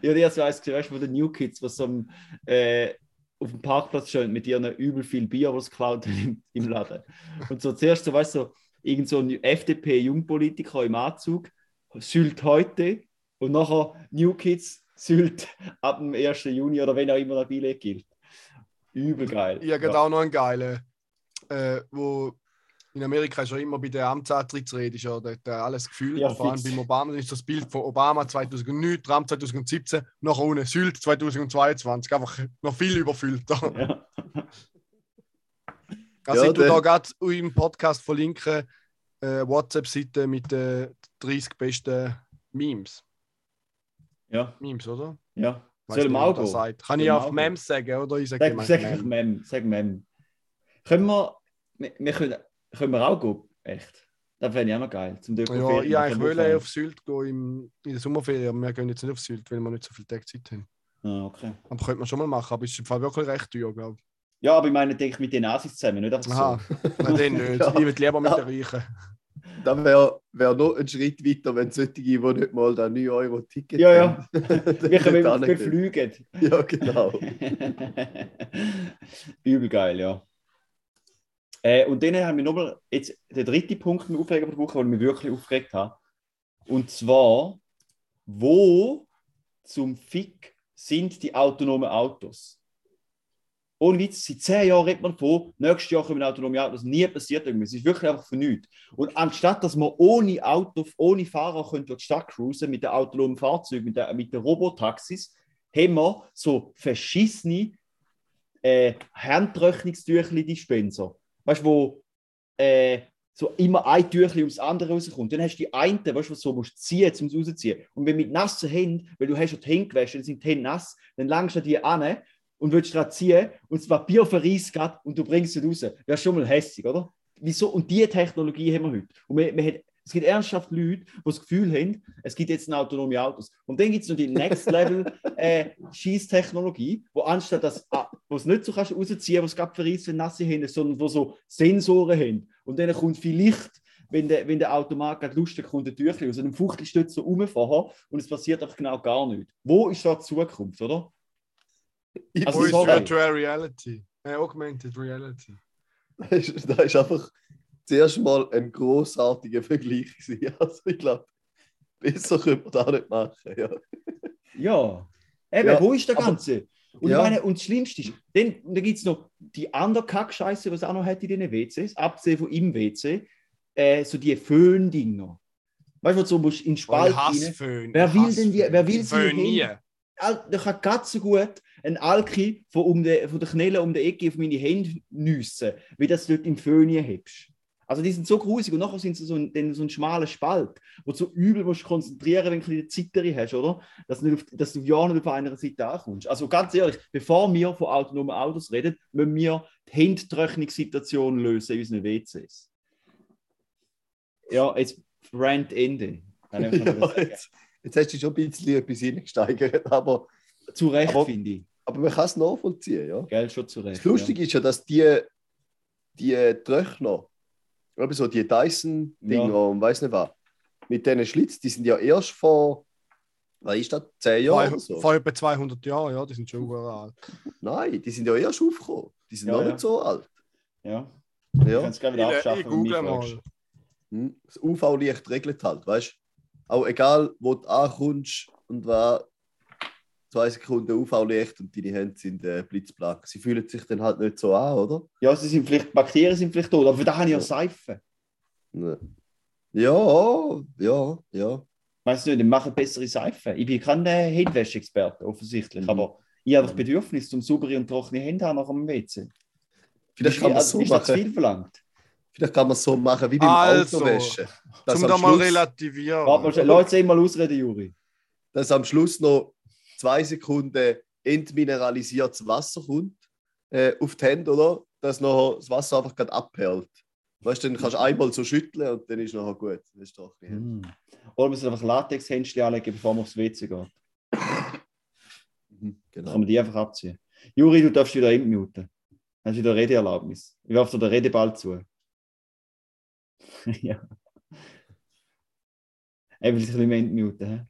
ja, die weiss, weißt du, von den New Kids, was am, äh, auf dem Parkplatz stehen mit ihren übel viel Bier, was haben im, im Laden. Und so zuerst so, weißt du, so, irgend so ein FDP-Jungpolitiker im Anzug, Sylt heute und nachher New Kids Sylt ab dem 1. Juni oder wenn auch immer der Billett gilt. Übel geil. Ich habe auch noch einen geilen, äh, wo in Amerika ist ja immer bei der Amtsantrittsrede ist ja äh, alles gefühlt. Ja, Vor allem beim Obama das ist das Bild von Obama 2009, Trump 2017, nachher ohne Sylt 2022. Einfach noch viel überfüllter. Ja. (laughs) Also Ja, ich tue der- da gerade im Podcast verlinken, äh, WhatsApp-Seite mit den 30 besten Memes. ja, Memes, oder? ja. Weiss Soll nicht, mal wie auch das gehen? sagt. Kann ich auf Memes sagen, oder? Ich sage Sag, sag Mem. Mem. Sag Mem. Können wir, wir, wir können, können wir auch gehen? Echt? Das fände ich auch noch geil. Zum Ja, ich eigentlich wollte auf Sylt gehen im, in der Sommerferien, aber wir gehen jetzt nicht auf Sylt, weil wir nicht so viel Tage Zeit haben. Ah, okay. Aber könnte man schon mal machen, aber es ist im Fall wirklich recht teuer, glaube ich. Ja, aber ich meine, denke ich mit den Nazis zusammen, nicht einfach Aha, so. nein, den nicht. Ja. (laughs) Ich würde lieber mit Ja. den Reichen. Dann wäre wär noch ein Schritt weiter, wenn solche, die nicht mal da 9 Euro Ticket Ja, ja. haben, (laughs) (laughs) Wir können wir fliegen. Ja, genau. (laughs) Übel geil, ja. Äh, und dann haben wir nochmal jetzt den dritten Punkt im Aufreger der Woche, den mich wirklich aufgeregt hat. Und zwar, wo zum Fick sind die autonomen Autos? Ohne Witz, seit zehn Jahren redet man von, nächstes Jahr kommen autonome Autos. Nie passiert irgendwas. Es ist wirklich einfach von nichts. Und anstatt, dass man ohne Auto, ohne Fahrer können durch die Stadt cruisen mit den autonomen Fahrzeugen, mit, der, mit den Robotaxis, haben wir so verschissene äh, Handtrocknungstüchli-Dispenser. Weißt du, wo äh, so immer ein Tüchli ums andere rauskommt. Dann hast du die einen, weißt du, was so musst ziehen, um es rauszuziehen. Und wenn mit nassen Händen, weil du hast ja die Hände gewaschen, dann sind die Hände nass, dann langst du die an und willst gerade ziehen und das Papier verreist grad und du bringst es raus. Wäre schon mal hässlich, oder? Wieso? Und diese Technologie haben wir heute. Und wir, wir haben, es gibt ernsthaft Leute, die das Gefühl haben, es gibt jetzt autonome Autos. Und dann gibt es noch die Next Level (laughs) äh, Schießtechnologie, wo anstatt dass ah, wo es nicht so kannst rausziehen, was gerade verreist, wenn nasse Hände, sondern wo so Sensoren haben. Und dann kommt vielleicht, wenn der, wenn der Automat gerade lustig kommt, ein Tüchlein aus einem Fuchtelstütz so rumfahren und es passiert einfach genau gar nichts. Wo ist da die Zukunft, oder? Also Wo ist. Virtual Reality? Äh, Augmented Reality. (laughs) Das ist, das ist einfach zuerst mal ein großartiger Vergleich. gewesen. (laughs) Also ich glaube, besser könnte man da nicht machen. Ja. Ja. Eben, Ja, wo ist der aber- Ganze? Und Ja. ich meine, und das Schlimmste ist, dann, dann gibt es noch die andere Kackscheiße, was es auch noch hat in den WCs, abgesehen von im WC. äh, so die Föhn-Dinger. Weißt du, du so musst in den Spalt ich hasse rein. Föhn. Wer will hasse denn die- wer will sie Föhn nie. Da kann ganz so gut ein Alki von, um de, von der Knelle um die Ecke auf meine Hände nüssen, wie das dort im Föhn hebst. Also die sind so grusig und nachher sind sie so ein, so ein schmaler Spalt, wo du so übel musst konzentrieren, wenn du eine Zitterin hast, oder? Dass du, nicht auf, dass du ja nicht auf einer Seite ankommst. Also ganz ehrlich, bevor wir von autonomen Autos reden, müssen wir die Handtrocknungssituation lösen in unseren WCs. Ja, jetzt Rant Ende. (laughs) Ja, jetzt, jetzt hast du schon ein bisschen etwas reingesteigert, aber, Zu Recht, Aber- finde ich. Aber man kann es nachvollziehen. Ja. Gell, schon zu Recht. Das Lustige ist ja, dass die, die Tröchner, eben so die Dyson-Dinger Ja. und weiß nicht was, mit diesen Schlitz, die sind ja erst vor, was ist das, 10 Jahren Vor, oder so? vor etwa 200 Jahren, ja, die sind schon sehr alt. Nein, die sind ja erst aufgekommen. Die sind Ja, noch ja. nicht so alt. Ja. Ja. Ich Ja. kann es gerne wieder Ich, abschaffen, ich wenn du mich google mal. Hm. Das UV-Licht regelt halt, weißt du? Auch egal, wo du ankommst und war zwei Sekunden UV-Licht und deine Hände sind äh, blitzblank. Sie fühlen sich dann halt nicht so an, oder? Ja, sie sind vielleicht, Bakterien sind vielleicht tot, aber für das habe ich ja. Seife. Ja, ja, ja. Weißt du nicht, ich mache bessere Seife. Ich bin kein äh, Handwäsche-Experte, offensichtlich, Mhm. aber ich habe das Bedürfnis, zum saubere und trockene Hände haben nach dem WC. Vielleicht kann man es also, so ist das zu machen. viel verlangt? Vielleicht kann man es so machen wie beim Also, Autowäschen. Dass Zum da mal Schluss, relativieren. Warte mal, schnell, lass jetzt einmal ausreden, Juri. dass am Schluss noch zwei Sekunden entmineralisiertes Wasser kommt äh, auf die Hände, oder? Dass noch das Wasser einfach gerade abperlt. Weißt du, dann kannst du einmal so schütteln und dann ist nachher gut. Das ist doch nicht. Hm. Oder müssen einfach Latex-Händchen anlegen, bevor man aufs WC geht. Mhm, Genau. kann man die einfach abziehen. Juri, du darfst wieder entmuten. Hast wieder Redeerlaubnis. Ich werfe dir den Redeball zu. (laughs) ja. Will sich ein bisschen mehr entmuten.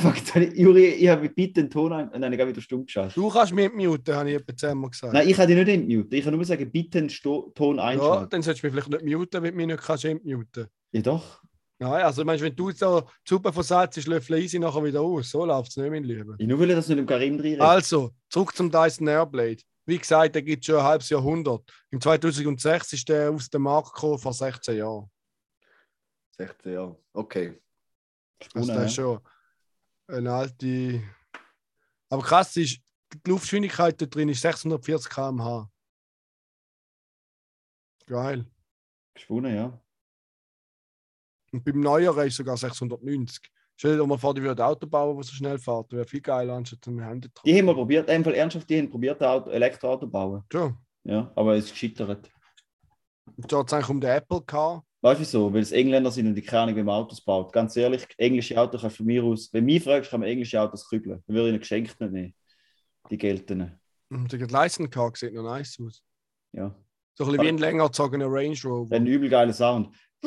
Fuck, jetzt habe ich, Juri, ich habe bitte den Ton ein. Nein, ich habe wieder stumm geschaltet. Du kannst mich muten, habe ich etwa zehnmal gesagt. Nein, ich kann dich nicht entmuten. Ich kann nur sagen, bitte den Sto Ton ja, einschalten. dann solltest du mich vielleicht nicht muten, wenn du mich nicht kannst entmuten. Ja, doch. Nein, also meinst, wenn du so die Suppe von Salz ist, löffel easy nachher wieder aus. So läuft es nicht, mein Lieber. Ich nur will, dass du nicht im Karim drin Also, zurück zum Dyson Airblade. Wie gesagt, der gibt schon ein halbes Jahrhundert. Im 2006 ist der aus dem Markt gekommen, vor 16 Jahren. 16 Jahre. Okay. Also, Spunen, der ist ja. schon eine alte. Aber krass ist, die Luftgeschwindigkeit da drin ist 640 km/h. Geil. Spunen, ja. Und beim Neueren ist sogar 690. Stell dir mal vor, die würden Auto bauen, das so schnell fährt. Wäre viel geiler, anstatt ein Handy Die haben wir probiert, einfach ernsthaft, die haben probiert, ein Auto, Elektroauto zu bauen. Schon. Ja, aber es ist gescheitert. Und da hat es eigentlich um den Apple gehabt. Weißt du wieso? Weil es Engländer sind und die keine man Autos baut. Ganz ehrlich, englische Autos du von mir aus, wenn mich fragst, kann man englische Autos kübeln. Dann würde ich ihnen geschenkt nicht nehmen. Die geltenden. Und der Leisten Car sieht noch nice aus. Ja. So ein bisschen wie ein länger gezogener Range Rover. Ein übel geiler Sound. (laughs)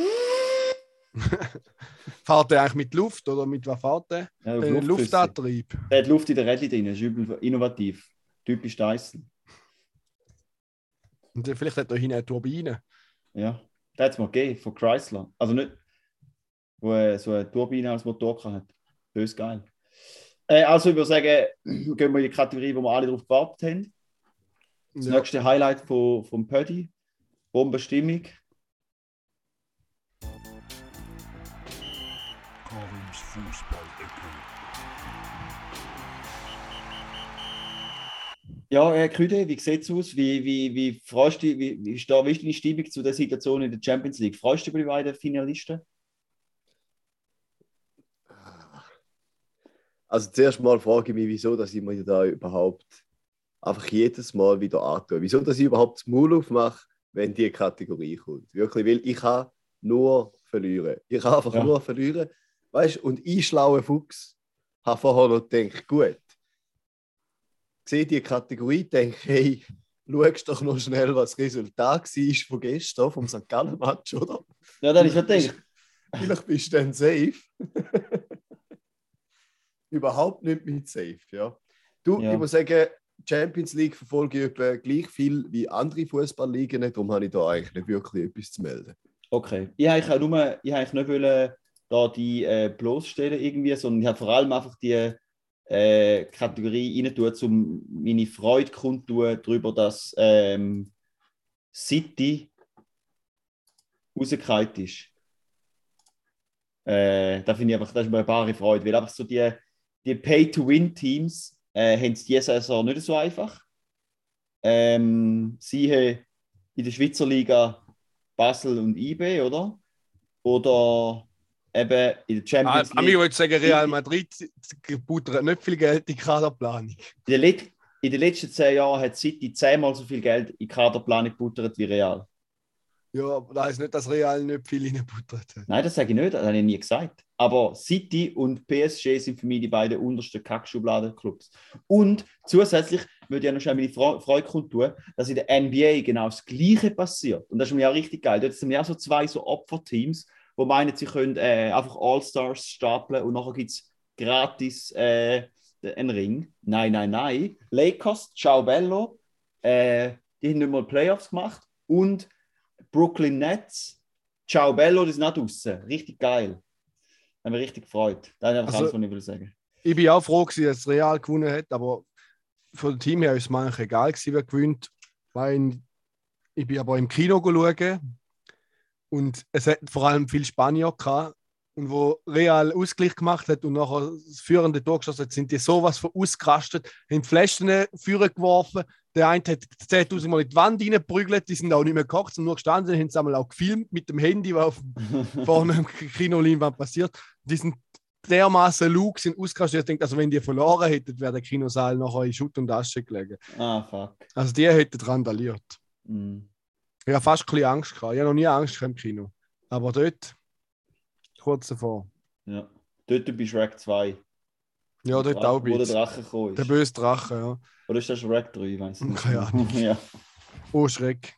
fährt der eigentlich mit Luft oder mit was fährt der? Ja, Äh, Luftflüsse. Luftantrieb. Der hat Luft in der Rädchen drin, ist übel innovativ. Typisch Dyson. Und vielleicht hat er hinten eine Turbine. Ja. Der hat es mal gegeben, von Chrysler. Also nicht, wo er so eine Turbine als Motor hat. Bös geil. Äh, also ich würde sagen, (clears throat) gehen wir in die Kategorie, wo wir alle drauf gewartet haben. Das Ja. nächste Highlight von, von Pödi. Bombenstimmung. Karims Ja, Herr Krüde, wie sieht es aus? Wie, wie, wie, freust du, wie, wie, ist da, deine Stimmung zu der Situation in der Champions League? Freust du über die beiden Finalisten? Also zuerst mal frage ich mich, wieso dass ich mir da überhaupt einfach jedes Mal wieder antue. Wieso dass ich überhaupt das Maul aufmache, wenn die Kategorie kommt. Wirklich, weil ich kann nur verlieren. Ich kann einfach Ja. nur verlieren. Weißt und ich, schlauer Fuchs, habe vorher noch gedacht, gut, sehe die Kategorie, denke, hey, schaust doch noch schnell, was das Resultat war von gestern, vom St. Gallen-Match, oder? Ja, dann ist schon (laughs) gedacht. Vielleicht bist du dann safe. (laughs) Überhaupt nicht mit safe, ja. Du, Ja. ich muss sagen, Champions League verfolge ich etwa gleich viel wie andere Fußballligen, darum habe ich da eigentlich nicht wirklich etwas zu melden. Okay. Ich habe eigentlich auch nur, ich nicht wollen, da die äh, bloßstellen irgendwie, sondern ich habe vor allem einfach die, äh, Kategorie rein tun, um meine Freude kundtun darüber, dass ähm, City rausgekalt ist. Äh, da finde ich einfach, das ist mir eine bare Freude, weil einfach so die, die Pay-to-Win-Teams äh, haben es diese Saison nicht so einfach. Ähm, siehe in der Schweizer Liga Basel und IB, oder? Oder eben in der Ah, Champions Ami League. wollte sagen, Real Madrid buttert nicht viel Geld in die Kaderplanung. In den, in den letzten zehn Jahren hat City zehnmal so viel Geld in die Kaderplanung gebuttert wie Real. Ja, aber das heißt nicht, dass Real nicht viel reinbuttert hat. Nein, das sage ich nicht, das habe ich nie gesagt. Aber City und PSG sind für mich die beiden untersten Kackschubladenclubs. Und zusätzlich würde ich noch schnell meine Fre- Freude kundtun, dass in der NBA genau das Gleiche passiert. Und das ist mir ja richtig geil. Dort sind ja auch so zwei so Opferteams, wo meinen, sie können äh, einfach All-Stars stapeln und nachher gibt es gratis äh, einen Ring. Nein, nein, nein. Lakers, ciao bello, äh, die haben nicht mal Playoffs gemacht. Und Brooklyn Nets, ciao bello, die sind auch draußen. Richtig geil. Hat mich richtig gefreut. Das ist einfach Also- alles, was ich will sagen. Ich bin auch froh, dass Real gewonnen hat, aber von dem Team her ist es mir eigentlich egal, gewesen, wer gewinnt. Weil ich bin aber im Kino schauen und es hat vor allem viel Spanier gehabt. Und wo Real Ausgleich gemacht hat und nachher das führende Tor geschossen hat, sind die sowas von ausgerastet, haben die Flaschen führen geworfen. Der eine hat 10.000 Mal in die Wand reingeprügelt, die sind auch nicht mehr gekocht, sondern nur gestanden, haben es einmal auch gefilmt mit dem Handy, was auf (laughs) vorne im Kinoleinwand passiert. Die sind dermaßen Luke sind ausgerastet. Ich denke, also wenn die verloren hätten, wäre der Kinosaal nachher in Schutt und Asche gelegen. ah, fuck. Also die hätten randaliert. Mm. Ich habe fast ein bisschen Angst gehabt. Ich habe noch nie Angst gehabt im Kino. Aber dort, kurz davor. Ja. Dort bei Shrek 2. Ja, dort Drache- auch ein Wo der. Drache gekommen Der ist. böse Drache, ja. Oder ist das Shrek 3? Ich weiß nicht. Keine Ahnung. (laughs) ja. Oh, Schreck.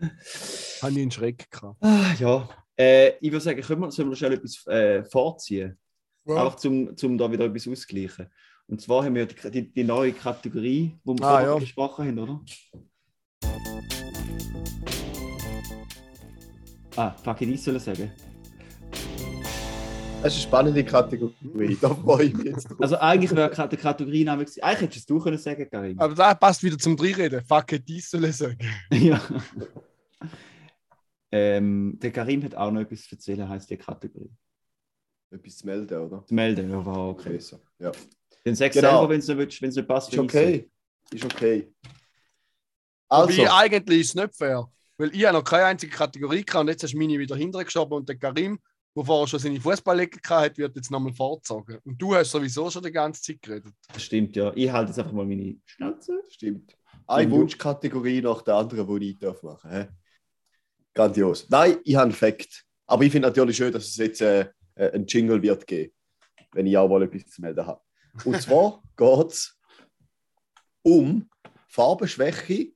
Habe ich einen Schreck gehabt. Ah, ja. Äh, ich würde sagen, können wir, sollen wir schnell etwas äh, vorziehen? Einfach zum, zum da wieder etwas ausgleichen. Und zwar haben wir die, die, die neue Kategorie, die wir Ah, vorher ja. besprochen haben, oder? Ah, fuck, ich das sollen sagen. Das ist eine spannende Kategorie. Da freue ich mich jetzt drauf. Also eigentlich wäre die Kategoriename gewesen. Eigentlich hättest du können sagen, Karim. Aber da passt wieder zum Dreireden. Fuck it, dies soll ich sagen. (laughs) ja. ähm, der Karim hat auch noch etwas zu erzählen, heisst die Kategorie. Etwas zu melden, oder? Zu melden, ja, war okay. Besser. Ja. Dann sag Genau. selber, wenn es nicht, willst, wenn es nicht passt. Ist okay. Ist okay. Also. Also, eigentlich ist es nicht fair. Weil ich habe noch keine einzige Kategorie gehabt und jetzt hast du meine wieder hintergeschoben und der Karim, der vorher schon seine Fußballlecke hat, wird jetzt nochmal vorgezogen. Und du hast sowieso schon die ganze Zeit geredet. stimmt, ja. Ich halte jetzt einfach mal meine Schnauze. stimmt. Eine. Wunschkategorie nach der anderen, die ich darf machen darf. Grandios. Nein, ich habe einen Fakt. Aber ich finde natürlich schön, dass es jetzt äh, äh, ein Jingle wird geben, wenn ich auch mal etwas zu melden habe. Und zwar (laughs) geht es um Farbenschwäche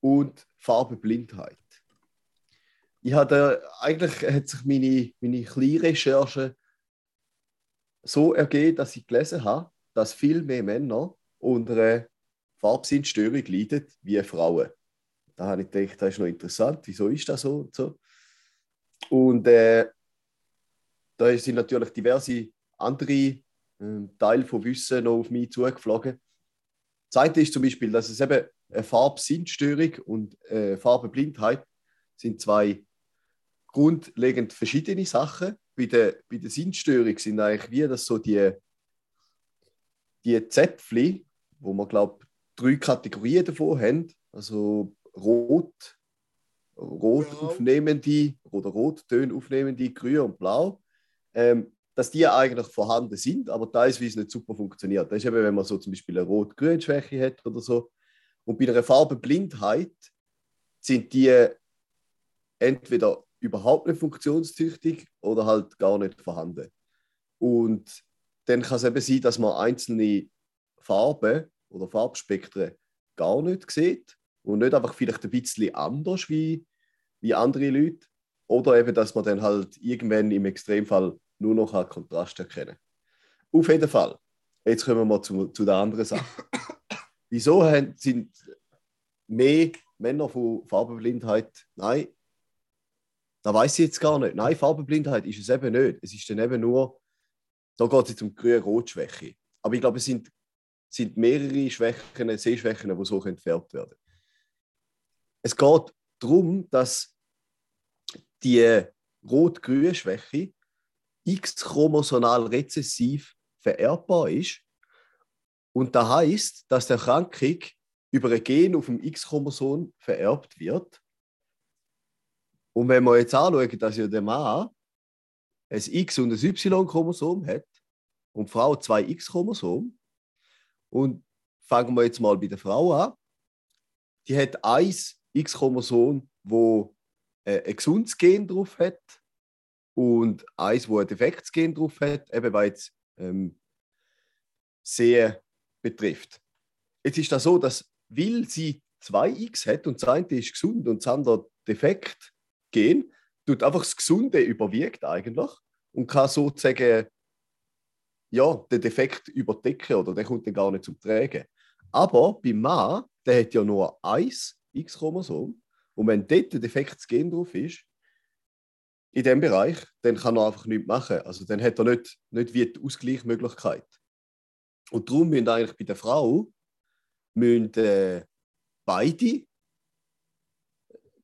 und Farbenblindheit. Ich hatte eigentlich hat sich meine, meine kleine Recherche so ergeben, dass ich gelesen habe, dass viel mehr Männer unter einer Farbsinnstörung leiden wie Frauen. Da habe ich gedacht, das ist noch interessant, wieso ist das so und so. Und äh, da sind natürlich diverse andere ähm, Teile von Wissen noch auf mich zugeflogen. Das eine ist zum Beispiel, dass es eben eine Farbsinnstörung und äh, Farbenblindheit sind zwei grundlegend verschiedene Sachen. Bei der, bei der Sinnstörung sind eigentlich wie das so die, die Zäpfchen, wo man glaube drei Kategorien davon haben, also rot, rot Blau. aufnehmende oder Rottöne aufnehmende, grün und blau, ähm, dass die eigentlich vorhanden sind, aber teilweise nicht super funktioniert. Das ist eben, wenn man so zum Beispiel eine Rot-Grün-Schwäche hat oder so. Und bei einer Farbenblindheit sind die entweder überhaupt nicht funktionstüchtig oder halt gar nicht vorhanden. Und dann kann es eben sein, dass man einzelne Farben oder Farbspektren gar nicht sieht und nicht einfach vielleicht ein bisschen anders wie, wie andere Leute. Oder eben, dass man dann halt irgendwann im Extremfall nur noch Kontrast erkennen. Auf jeden Fall. Jetzt kommen wir mal zu, zu der anderen Sache. (coughs) Wieso sind mehr Männer von Farbenblindheit? Nein, da weiß ich jetzt gar nicht. Nein, Farbenblindheit ist es eben nicht. Es ist dann eben nur Da geht es jetzt um Grün-Rot-Schwäche. Aber ich glaube, es sind, sind mehrere Schwächen, Sehschwächen, die so gefärbt werden. Es geht darum, dass die Rot-Grün-Schwäche X-chromosonal rezessiv vererbbar ist. Und das heißt, dass die Erkrankung über ein Gen auf dem X-Chromosom vererbt wird. Und wenn wir jetzt anschauen, dass ja der Mann ein X- und ein Y-Chromosom hat und die Frau zwei X-Chromosom, und fangen wir jetzt mal bei der Frau an, die hat ein X-Chromosom, wo äh, ein gesundes Gen drauf hat und eins, wo ein defektes Gen drauf hat, eben weil es ähm, sehr betrifft. Jetzt ist das so, dass weil sie zwei X hat und das eine ist gesund und das andere defekt Gen, tut einfach das Gesunde überwiegt eigentlich und kann sozusagen ja, den Defekt überdecken oder der kommt dann gar nicht zum Tragen. Aber beim Mann, der hat ja nur ein X-Chromosom und wenn dort ein defektes Gen drauf ist, in dem Bereich, dann kann er einfach nichts machen. Also dann hat er nicht, nicht wie die Ausgleichsmöglichkeit. Und darum müssen eigentlich bei der Frau müssen, äh, beide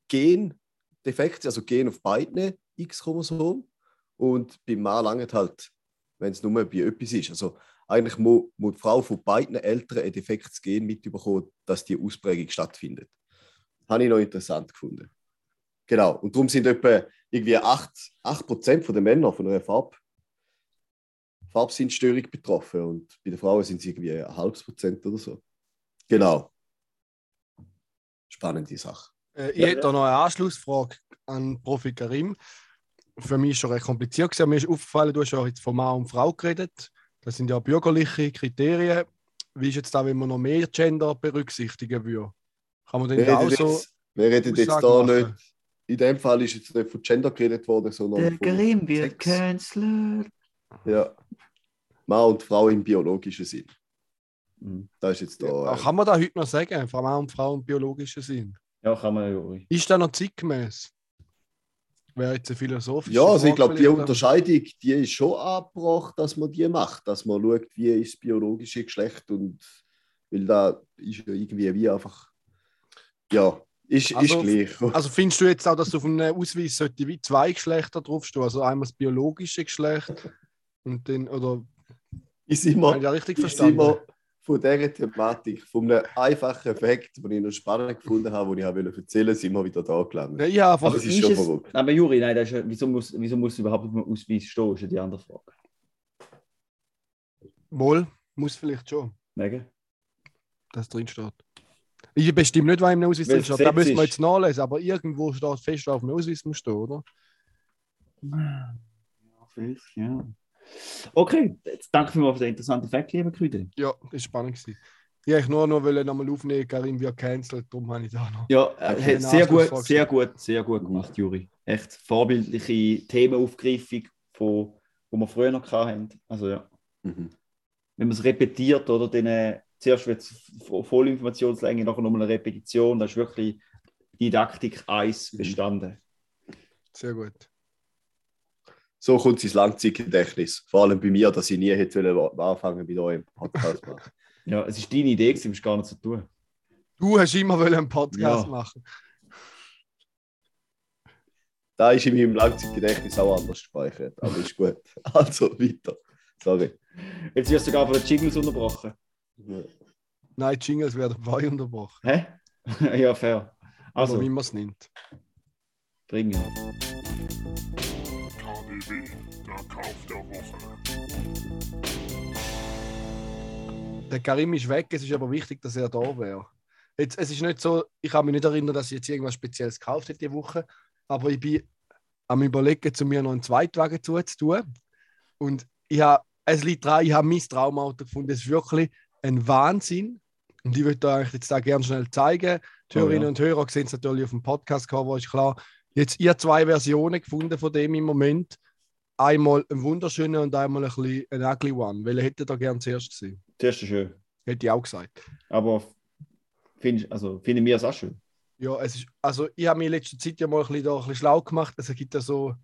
Gendefekte, also Gen auf beiden X-Chromosomen. Und beim Mann langt halt, wenn es nur bei etwas ist. Also eigentlich muss, muss die Frau von beiden Eltern ein defektes Gen mitbekommen, dass die Ausprägung stattfindet. Habe ich noch interessant gefunden. Genau. Und darum sind etwa irgendwie 8%, 8 der Männer von einer Farb, Farbsinnstörung betroffen. Und bei den Frauen sind es irgendwie ein halbes Prozent oder so. Genau. Spannende Sache. Äh, ich Ja, hätte da noch eine Anschlussfrage an Profi Karim. Für mich ist es schon recht kompliziert. Gewesen. Mir ist aufgefallen, du hast ja jetzt von Mann und Frau geredet. Das sind ja bürgerliche Kriterien. Wie ist jetzt da, wenn man noch mehr Gender berücksichtigen würde? Kann man denn Wir da auch reden, so. jetzt, wir reden jetzt Aussagen da machen? nicht. In dem Fall ist jetzt nicht von Gender geredet worden, sondern Der von Grimm wird Sex. cancelled. Ja. Mann und Frau im biologischen Sinn. Mhm. Das ist jetzt da. Ja, äh, kann man da heute noch sagen, von Mann und Frau im biologischen Sinn? Ja, kann man ja. Ist das noch zeitgemäß? Wäre jetzt eine philosophische Ja, also ich glaube, die Unterscheidung, die ist schon angebracht, dass man die macht, dass man schaut, wie ist das biologische Geschlecht und weil da ist ja irgendwie wie einfach, ja, ist, Also- ist gleich. (laughs) Also findest du jetzt auch, dass auf einem Ausweis sollte wie zwei Geschlechter draufstehen? Also einmal das biologische Geschlecht und dann, oder ist habe immer, ich das richtig ist verstanden? immer von dieser Thematik, von einem einfachen Effekt, den ich noch spannend gefunden habe, den ich habe erzählen wollte, sind wir wieder da gelandet. Ja, ich habe Aber einfach, es ist Ist schon es- verrückt. Aber Juri, nein, das ist, ja- wieso, muss, wieso muss überhaupt auf dem Ausweis stehen, ist ja die andere Frage. wohl, muss vielleicht schon, Wegen? dass drin steht. Ich bestimme nicht, was im Ausweis Weil drin steht. Da müssen wir jetzt nachlesen, aber irgendwo steht fest, was auf dem Ausweis muss stehen, oder? Ja, vielleicht, ja. Okay, jetzt danke vielmals für den interessanten Fakt, lieber Krüder. Ja, das war spannend. Gewesen. Ich wollte nur noch wollen nochmal aufnehmen, Karim wird cancelled, darum habe ich da noch. Ja, äh, sehr gut, sehr gut, sehr gut gemacht, Juri. Echt vorbildliche Themenaufgreifung, von, wo wir früher noch hatten. Also ja, Mhm. wenn man es repetiert, oder dann äh, zuerst wird es volle Informationslänge, nachher nochmal eine Repetition, da ist wirklich Didaktik 1 Mhm. bestanden. Sehr gut. So kommt es ins Langzeitgedächtnis. Vor allem bei mir, dass ich nie hätte wollen anfangen bei eurem Podcast machen. (laughs) Ja, es ist deine Idee, gewesen, es ist gar nicht zu tun. Du hast immer wollen einen Podcast Ja. machen. Da ist in meinem Langzeitgedächtnis auch anders gespeichert, aber ist gut. (laughs) Also weiter. Sorry. Jetzt wirst du sogar von den Jingles unterbrochen. Nein, die Jingles werden dabei unterbrochen. Hä? (laughs) ja, fair. Also, Also, wie man es nimmt. bringen. KDW, der Kauf der Woche. Der Karim ist weg, es ist aber wichtig, dass er da wäre. Jetzt, es ist nicht so, ich kann mich nicht erinnern, dass ich jetzt irgendwas Spezielles gekauft hätte diese Woche, aber ich bin am überlegen, zu mir noch einen Zweitwagen zuzutun. Und ich habe, es liegt dran, ich habe mein Traumauto gefunden. Es ist wirklich ein Wahnsinn. Und ich würde da eigentlich jetzt da gerne schnell zeigen. Die Oh, Hörerinnen ja. und Hörer sehen es natürlich auf dem Podcast-Cover, ist klar. Jetzt ihr zwei Versionen gefunden von dem im Moment. Einmal ein wunderschöner und einmal ein bisschen ugly one. Welche hätte da gerne zuerst gesehen? Zuerst ist schön. Hätte ich auch gesagt. Aber find, also, finden wir es auch schön. Ja, es ist, also ich habe mich in letzter Zeit ja mal ein bisschen, da ein bisschen schlau gemacht. Es gibt ja so,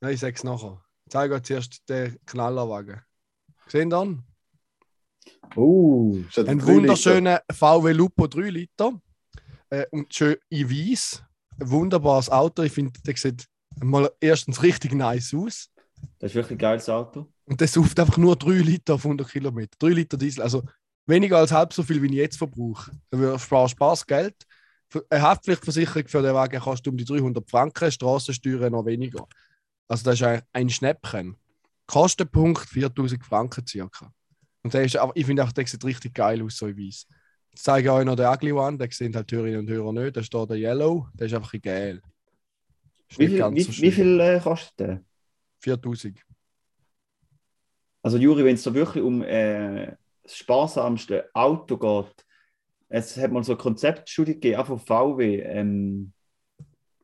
nein, ich sage es nachher. Ich zeige euch zuerst den Knallerwagen. Sehen dann? Oh, Ein wunderschöner VW Lupo 3 Liter. Äh, und schön in weiß. Ein wunderbares Auto. Ich finde, der sieht mal erstens richtig nice aus. Das ist wirklich ein geiles Auto. Und der sauft einfach nur 3 Liter auf 100 Kilometer. 3 Liter Diesel. Also weniger als halb so viel, wie ich jetzt verbrauche. Da sparst Spaß Geld. Eine Haftpflichtversicherung für den Wagen kostet um die 300 Franken, Straßensteuern noch weniger. Also das ist ein, ein Schnäppchen. Kostenpunkt 4000 Franken circa. Und der ist, ich finde auch, der sieht richtig geil aus, so in weiß. Jetzt zeige ich euch noch den Ugly One, den sehen halt Hörerinnen und Hörer nicht. Da steht der Yellow, der ist einfach ein geil. Ist Wie viel, wie, so wie viel äh, kostet der? 4000. Also Juri, wenn es da wirklich um äh, das sparsamste Auto geht, es hat mal so eine Konzeptstudie gegeben, auch von VW, ähm,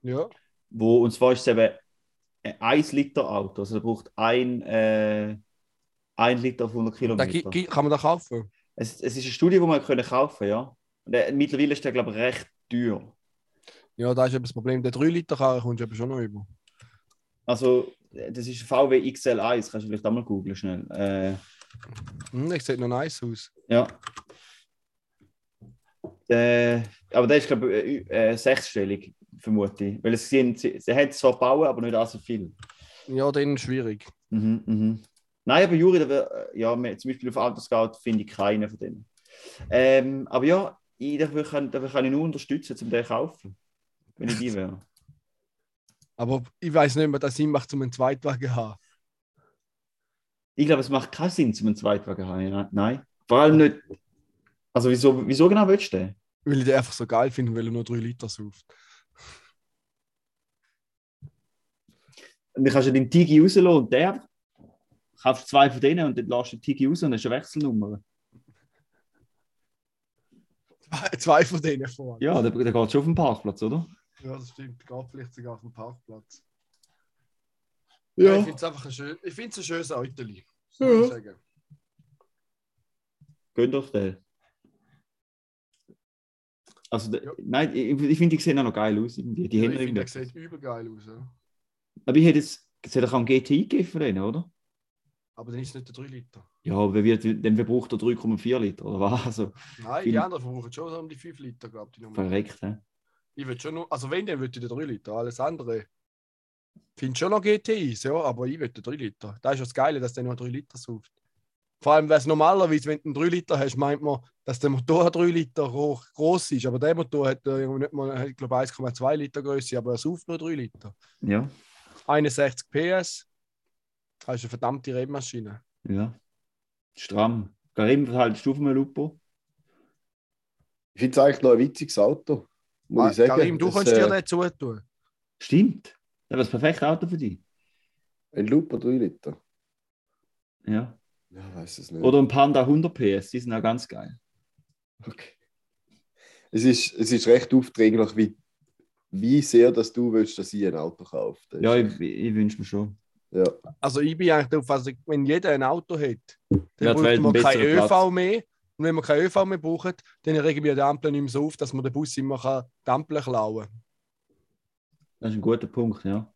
Ja. wo, und zwar ist es eben ein 1 Liter Auto, also da braucht ein, äh, ein Liter auf 100 Da, Kilometer. gi- kann man da kaufen? Es, es ist eine Studie, die man können kaufen ja. Und der, mittlerweile ist der, glaube ich, recht teuer. Ja, da ist eben das Problem. Der 3 Liter Karre kommst du eben schon noch über. Also, das ist VW XL1, kannst du vielleicht auch mal googeln schnell. Äh, Hm, der sieht noch nice aus. ja. Äh, aber der ist, glaube ich, äh, äh, sechsstellig, vermute ich. Weil es sind, sie, sie haben zwar bauen, aber nicht allzu viel. Ja, dann schwierig. Mhm, mhm. Nein, aber Juri, da wär, äh, ja, zum Beispiel auf Autoscout finde ich keinen von denen. Ähm, aber ja, ich, dafür, kann, dafür kann ich nur unterstützen, um den zu kaufen. Wenn ich die (laughs) wäre. Aber ich weiß nicht mehr, dass Sinn macht, um einen Zweitwagen zu haben. Ich glaube, es macht keinen Sinn, zum einen Zweitwagen zu haben. Nein. Vor allem nicht. Also, wieso, wieso genau willst du den? Weil ich den einfach so geil finde, weil er nur 3 Liter sauft. Und dann kannst du den Tigi rauslassen und der kaufst zwei von denen und dann lässt du den Tigi raus und dann ist eine Wechselnummer. Zwei von denen vor. Ja, dann, dann geht schon auf den Parkplatz, oder? Ja, das stimmt. Geht vielleicht sogar auf dem Parkplatz. Ja. Ich finde es einfach ein, schön, ich find's ein schönes Auto. Ja. Ja. Sagen. Gönnt euch den. Also, Ja. nein, ich, ich finde, die sehen auch noch geil aus. Irgendwie. Die Ja, ich finde, irgendwie. der sieht übel geil aus. Ja. Aber ich hätte jetzt. Es hat auch einen GTI gegeben für den, oder? Aber dann ist es nicht der 3 Liter. Ja, aber wie, dann verbraucht er 3,4 Liter, oder was? Also, Nein, die anderen verbrauchen schon um die 5 Liter, glaube ich. die verreckt, hä? Ich würde schon nur, also wenn, dann würde ich den 3 Liter. Alles andere. Ich finde schon noch GTIs, ja, aber ich würde den 3 Liter. Das ist ja das Geile, dass der nur 3 Liter sauft. Vor allem, weil es normalerweise, wenn du einen 3 Liter hast, meint man, dass der Motor 3 Liter hoch groß ist. Aber der Motor hat äh, irgendwie nicht mal, ich glaube, 1,2 Liter Größe, aber er sauft nur 3 Liter. Ja, 61 PS. Das ist eine verdammte Rennmaschine. ja. Stramm. Karim, was haltest du von einem Lupo? Ich finde es eigentlich noch ein witziges Auto. Muss ich sagen. Karim, du kannst dir äh, den zutun. Stimmt. Das ist das perfekte Auto für dich. Ein Lupo 3 Liter. Ja. Ja, weiß es nicht. Oder ein Panda 100 PS, die sind auch ganz geil. Okay. Es ist, es ist recht aufdringlich, wie, wie sehr dass du willst, dass ich ein Auto kaufe. Ja, ich, ich wünsche mir schon. ja. Also ich bin eigentlich darauf, also wenn jeder ein Auto hat, dann Ja, braucht man ein kein ÖV Platz. mehr. Und wenn man kein ÖV mehr braucht, dann regen wir die Ampel nicht mehr so auf, dass man den Bus immer die Ampel klauen kann. Das ist ein guter Punkt, ja.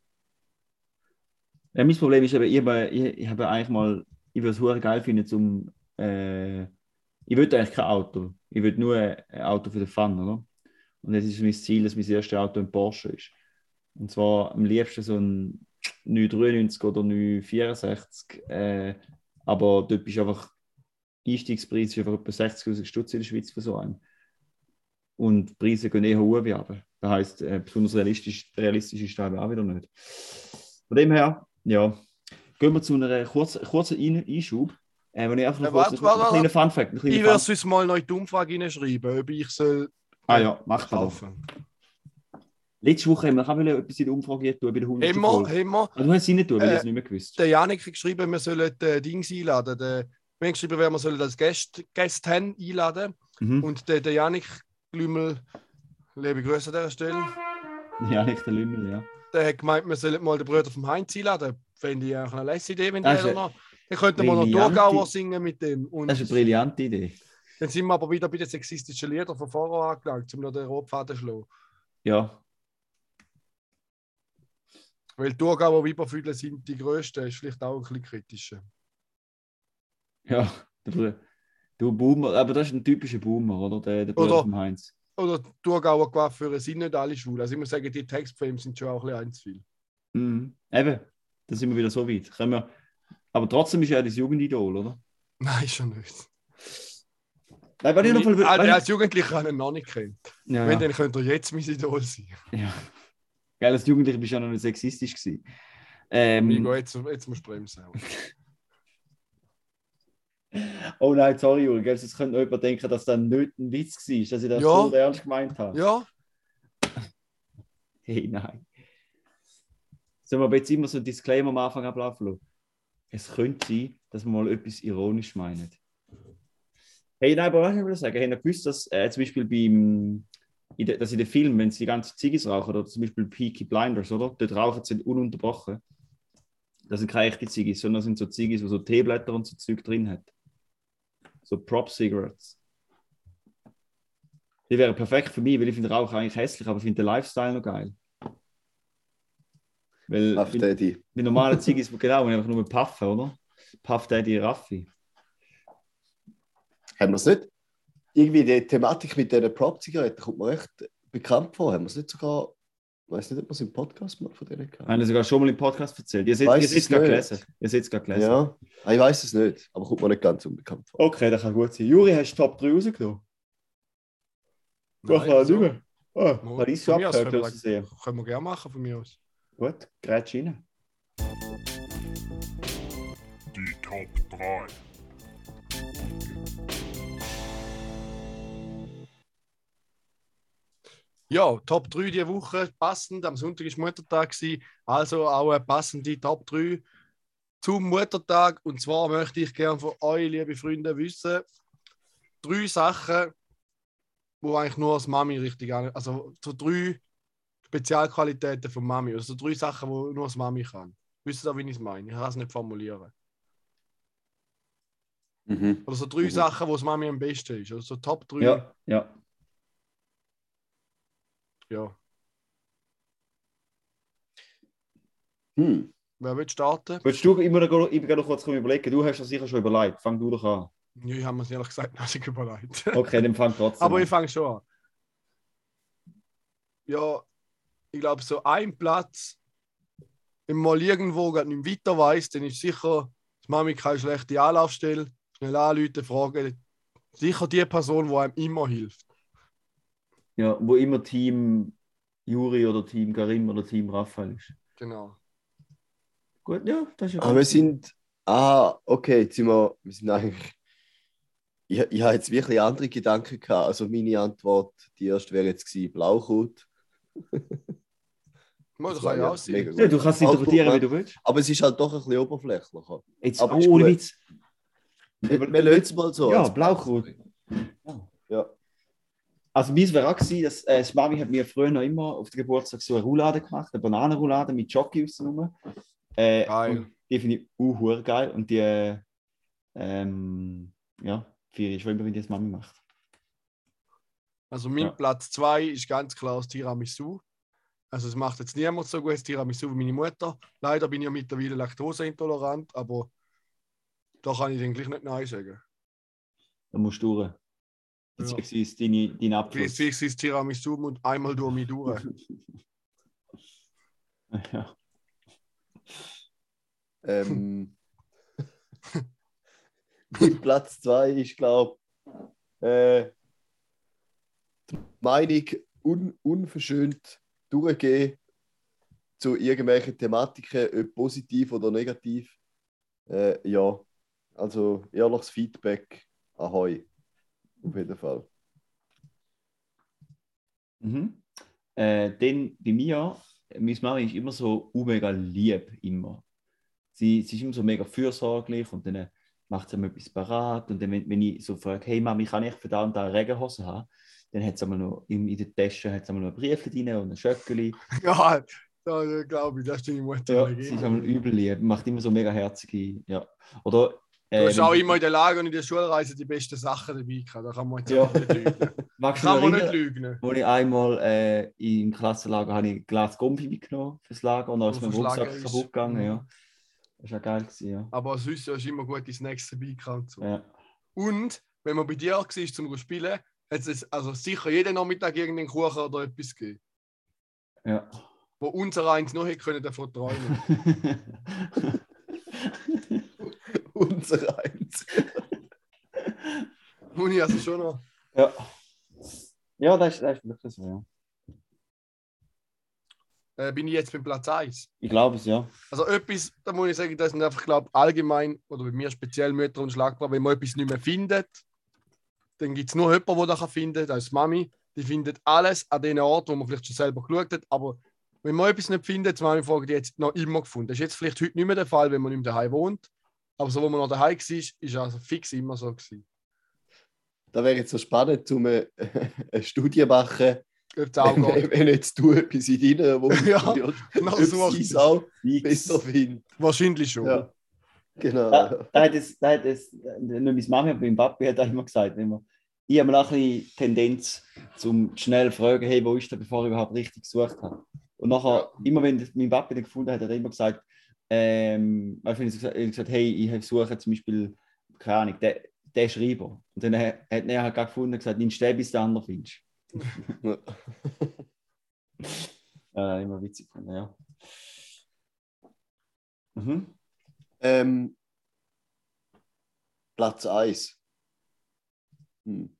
ja mein Problem ist eben, ich habe, ich, habe eigentlich mal, ich würde es hure geil finden, zum, äh, ich will eigentlich kein Auto. Ich will nur ein Auto für den Fun, oder? Und jetzt ist mein Ziel, dass mein erstes Auto ein Porsche ist. Und zwar am liebsten so ein 993 oder 964. Äh, aber dort ist einfach Einstiegspreis ist einfach etwa 60.000 Stutz in der Schweiz für so einen. Und die Preise gehen eher hoch wie runter. Das heisst, äh, besonders realistisch, realistisch ist das auch wieder nicht. Von dem her, ja, gehen wir zu einer kurzen, kurzen Ein Einschub. Äh, wenn ich einfach noch Ja, kurz, warte, ein, warte, ein kleiner Fun-Fact. ein kleiner Ich Fun- werde uns mal noch in die Umfrage hineinschreiben, ob ich soll Ah ja, mach kaufen. Letzte Woche haben wir auch etwas in der Umfrage tun, bei der 100. Immer, immer. Du hast es nicht tun, weil ich Äh, es nicht mehr gewusst. Der Janik hat geschrieben, wir sollen den Dings einladen. Der, wir haben geschrieben, wir sollen das Gäste, Gäste haben, einladen. Mhm. Und der, der Janik Glümel, liebe Grüße an dieser Stelle, (laughs) Ja, nicht der Lümmel, ja. der hat gemeint, wir sollen mal den Bruder vom Heinz einladen. Fände ich auch eine lässige Idee, wenn der noch. Dann könnten wir noch Thurgauer singen mit dem. Und Das ist eine brillante Idee. dann sind wir aber wieder bei den sexistischen Liedern von vorher angelangt, um noch den Rotfaden zu schlagen. Ja, Weil Thurgauer Weiberfüdler sind die grössten, ist vielleicht auch ein bisschen kritischer. Ja, der, du Boomer, aber das ist ein typischer Boomer, oder? Der, der Bruder Oder- vom Heinz. Oder Thurgauer Coiffeure sind nicht alle schwul. Also ich muss sagen, die Textfilme sind schon auch ein bisschen ein zu viel. Mhm. Eben, da sind wir wieder so weit. Können wir, aber trotzdem ist er das Jugendidol, oder? (laughs) Nein, schon nicht. Nein, wenn ich noch Ich, mal. als, wenn als Jugendlicher habe ich ihn noch nicht kennt. ja, Wenn, ja. dann könnte er jetzt mein Idol sein. ja. Geil, als Jugendlicher bist du ja noch nicht sexistisch gewesen. Migo, Ähm, jetzt, jetzt musst du bremsen. (laughs) (laughs) oh nein, sorry, Juri, gell, sonst könnte jemand denken, dass das nicht ein Witz war, dass ich das Ja. so ernst gemeint habe. Ja, (laughs) Hey, nein. Sollen wir aber jetzt immer so ein Disclaimer am Anfang ablaufen lassen? Es könnte sein, dass wir mal etwas ironisch meinen. Hey, nein, aber was ich will sagen, habt ihr gewusst, dass äh, zum Beispiel beim, in de, dass in den Filmen, wenn sie die ganze Ziggis rauchen, oder zum Beispiel Peaky Blinders, oder? Dort rauchen sie ununterbrochen. Das sind keine echten Ziggis, sondern das sind so Ziggis, wo so Teeblätter und so Zeug drin hat. So Prop-Cigarettes. Die wären perfekt für mich, weil ich finde Rauch eigentlich hässlich, aber ich finde den Lifestyle noch geil. Weil, Puff Daddy. weil normale Ziggis, genau, wenn einfach nur puffen, oder? Puff Daddy Raffi. Haben wir es nicht? Irgendwie die Thematik mit diesen Prop-Zigaretten kommt mir recht bekannt vor. Haben wir es nicht sogar, ich weiß nicht, ob wir es im Podcast mal von denen Haben hatten. Sie sogar schon mal im Podcast erzählt. Ihr seht Weiss ihr seht es gerade nicht. gelesen. Ihr seht es gerade gelesen. Ja, Ah, ich weiß es nicht, aber kommt mir nicht ganz unbekannt vor. Okay, das kann gut sein. Juri, hast du Top 3 rausgenommen? Nein, nicht mehr. Ah, Mo- habe ich von so mir aus abgehört, können wir- Versehen. können wir gerne machen von mir aus. Gut, grätsch rein. Die Top 3. Ja, Top 3 diese Woche, passend. Am Sonntag war Muttertag, gewesen, also auch eine passende Top 3 zum Muttertag. Und zwar möchte ich gerne von euch, liebe Freunde, wissen, drei Sachen, wo eigentlich nur als Mami richtig an, also so drei Spezialqualitäten von Mami, also so drei Sachen, wo nur als Mami kann. Wisst ihr, wie ich es meine? Ich kann es nicht formulieren. Mhm. Oder so drei Mhm. Sachen, wo das Mami am besten ist. Also so Top 3. Ja, ja. Ja. Hm. Wer will starten? Willst du immer noch, ich noch kurz überlegen, du hast das sicher schon überlegt. Fang du doch an. Ja, ich habe mir es ehrlich gesagt noch nicht überlegt. Okay, dann fang trotzdem Aber an. ich fange schon an. Ja, ich glaube, so ein Platz, wenn man mal irgendwo gerade nicht weiter weiß, dann ist sicher, dass Mami keine schlechte Anlaufstelle, schnell anrufen, fragen. Sicher die Person, die einem immer hilft. Ja, wo immer Team Juri oder Team Karim oder Team Raphael ist. Genau. Gut, ja, das ist ja Aber wir sind. Ah, okay, jetzt sind wir, wir sind eigentlich. Ich, ich habe jetzt wirklich andere Gedanken gehabt. Also meine Antwort, die erste wäre jetzt gewesen, Blaukraut. (laughs) Mal, Das kann ich ja auch sein. Ja, du kannst es interpretieren, wie du willst. Aber es ist halt doch ein bisschen oberflächlicher. Jetzt, Aber oh, ist ohne. Witz. Wir, wir lösen es mal so. Ja, Blaukraut. Ja. Also meins wäre auch gewesen, dass äh, das Mami hat mir früher noch immer auf den Geburtstag so eine Roulade gemacht, eine Bananenroulade mit Jockey außenrum. Äh, Geil. Die finde ich uh, geil und die, äh, ähm, ja, vier ist schon immer, wenn die das Mami macht. Also mein Ja. Platz 2 ist ganz klar das Tiramisu. Also es macht jetzt niemand so gut das Tiramisu wie meine Mutter. Leider bin ich ja mittlerweile laktoseintolerant, aber da kann ich dann gleich nicht Nein sagen. Da musst du durch. Beziehungsweise deine, dein Abschluss. Beziehungsweise Tiramisu und einmal durch mich durch. Ja. Ähm, (laughs) mein Platz 2 ist, glaube ich, äh, die Meinung un, unverschönt durchgehen zu irgendwelchen Thematiken, ob positiv oder negativ. Äh, ja, also ehrliches Feedback, ahoi. Auf jeden Fall. Mhm. Äh, dann bei mir, meine Mami ist immer so mega lieb, immer. Sie, sie ist immer so mega fürsorglich und dann macht sie mir etwas parat. Und dann, wenn, wenn ich so frage, hey Mami, kann ich für da und da eine Regenhose haben? Dann hat sie einmal noch in, in der Tasche hat sie einmal noch ein Brief drin und ein Schöckeli. (laughs) ja, da glaube ich, das ist deine Mutter. Ja, sie ist einmal übel lieb, macht immer so mega herzige, ja. Oder, Du hast wenn- auch immer in der Lage und in der Schulreise die besten Sachen dabei gehabt. Da kann man jetzt Ja. auch nicht lügen. (laughs) magst du Kann man nicht lügen. wo ich einmal äh, im Klassenlager habe ich ein Glas Gombi mitgenommen fürs Lager und dann ist Auf mein Rucksack ist- kaputt gegangen, ja. Das war ja geil, gewesen, ja. Aber sonst ist immer gute Snacks dabei gehabt so. ja. Und wenn man bei dir war, zum Spielen, hat es also sicher jeden Nachmittag irgendeinen Kuchen oder etwas gegeben, Ja. wo unser eins noch hätte können davon träumen. (laughs) Unser eins. Muss ich also schon noch. ja. Ja, das ist, das ist wirklich so, ja. Äh, bin ich jetzt beim Platz 1. Ich glaube es, ja. Also etwas, da muss ich sagen, das sind einfach, glaube allgemein, oder bei mir speziell Mütter und Schlagbar, wenn man etwas nicht mehr findet, dann gibt es nur jemanden, der das kann, das ist die Mami. Die findet alles an den Orten, wo man vielleicht schon selber geschaut hat, aber wenn man etwas nicht findet, Mami fragt, die hat es noch immer gefunden. Das ist jetzt vielleicht heute nicht mehr der Fall, wenn man nicht mehr daheim wohnt, aber so, wo man noch daheim war, ist also fix immer so gewesen. Da wäre jetzt so spannend, um eine, (laughs) eine Studie machen, Ob das auch wenn, wenn jetzt du etwas in deiner Wohnung (laughs) Ja, es auch besser findet. Wahrscheinlich schon. Ja, genau. Da, da hat es, da hat es, nicht meine Mami, aber mein Papi hat auch immer gesagt, immer, ich habe auch ein bisschen Tendenz, zum schnell fragen, hey, wo ist der, bevor ich überhaupt richtig gesucht habe. Und nachher, immer wenn mein Papi den gefunden hat, hat er immer gesagt, ähm, weißt du, wenn ich gesagt, ich gesagt hey, ich suche zum Beispiel, keine Ahnung, den, den Schreiber. Und dann hat er halt gerade gefunden und gesagt, nimmst den, bis du den anderen findest. (laughs) Äh, immer witzig gefunden, ja. Mhm. Ähm, Platz 1. Hm.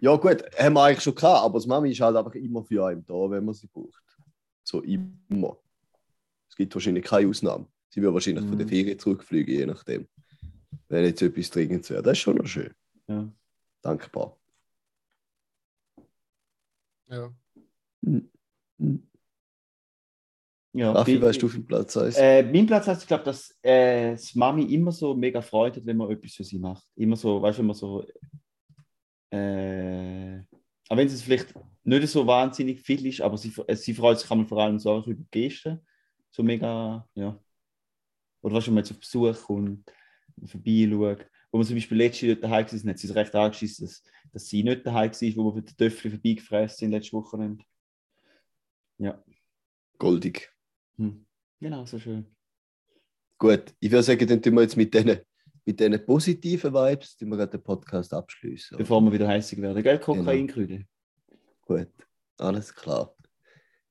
Ja, gut, haben wir eigentlich schon gehabt, aber das Mami ist halt einfach immer für einen da, wenn man sie braucht. So immer. Es gibt wahrscheinlich keine Ausnahme. Sie wird wahrscheinlich von der Mhm. Ferien zurückfliegen, je nachdem. Wenn jetzt etwas dringend wäre. Das ist schon noch schön. Ja. Dankbar. Ja. Hm. Hm. Ja, Raffi, wie- weißt du den Platz 1? Äh, mein Platz heißt, ich glaube, dass äh, das Mami immer so mega freut hat, wenn man etwas für sie macht. Immer so, weißt du, wenn man so. Äh, auch wenn es vielleicht nicht so wahnsinnig viel ist, aber sie, äh, sie freut sich vor allem so über Gesten. So mega, ja. Oder du, wenn man jetzt auf Besuch kommt, vorbeischaut. Wo man zum Beispiel letztes Jahr daheim war, hat sie es recht angeschissen, dass, dass sie nicht daheim war, wo wir für den Töffel vorbeigefräst sind letzte Woche. Ja. Goldig. Hm. Genau, so schön. Gut, ich würde sagen, dann tun wir jetzt mit diesen mit diesen positiven Vibes tun wir gerade den Podcast abschließen. Bevor wir wieder heißig werden. Gell, Kokainkühle. Gut, alles klar.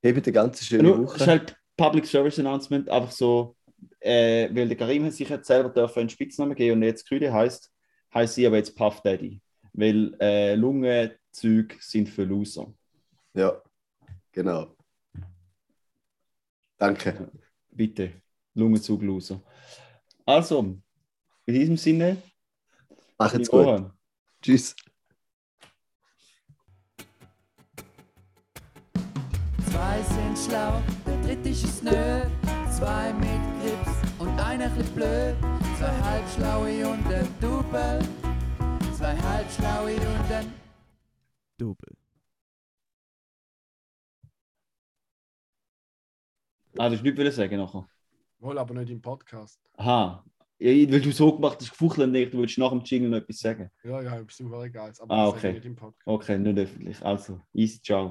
Hebt eine ganz schöne Nur, Woche. ist halt Public Service Announcement, einfach so, äh, weil der Karim hat sich jetzt selber dürfen einen Spitznamen geben und jetzt Kühle heißt, heißt sie aber jetzt Puff Daddy. Weil äh, Lungenzüge sind für Loser. Ja, genau. Danke. Bitte, Lungenzug-Loser. Also, in diesem Sinne, Macht's die gut. Ohren. Tschüss. Zwei sind schlau, der dritte ist es nö. Zwei mit Grips und einer chli blöd. Zwei halbschlaue und ein Double. Zwei halbschlaue und ein Double. Ah, du hast nichts wollen sagen nachher. Wohl aber nicht im Podcast. Aha. Ja, weil du so gemacht hast, gefuchtelt nicht, du willst nach dem Jingle noch etwas sagen. Ja, ja, ist super egal. Aber Ah, ich okay. nicht im Podcast. Okay, nicht öffentlich. Also, easy, ciao.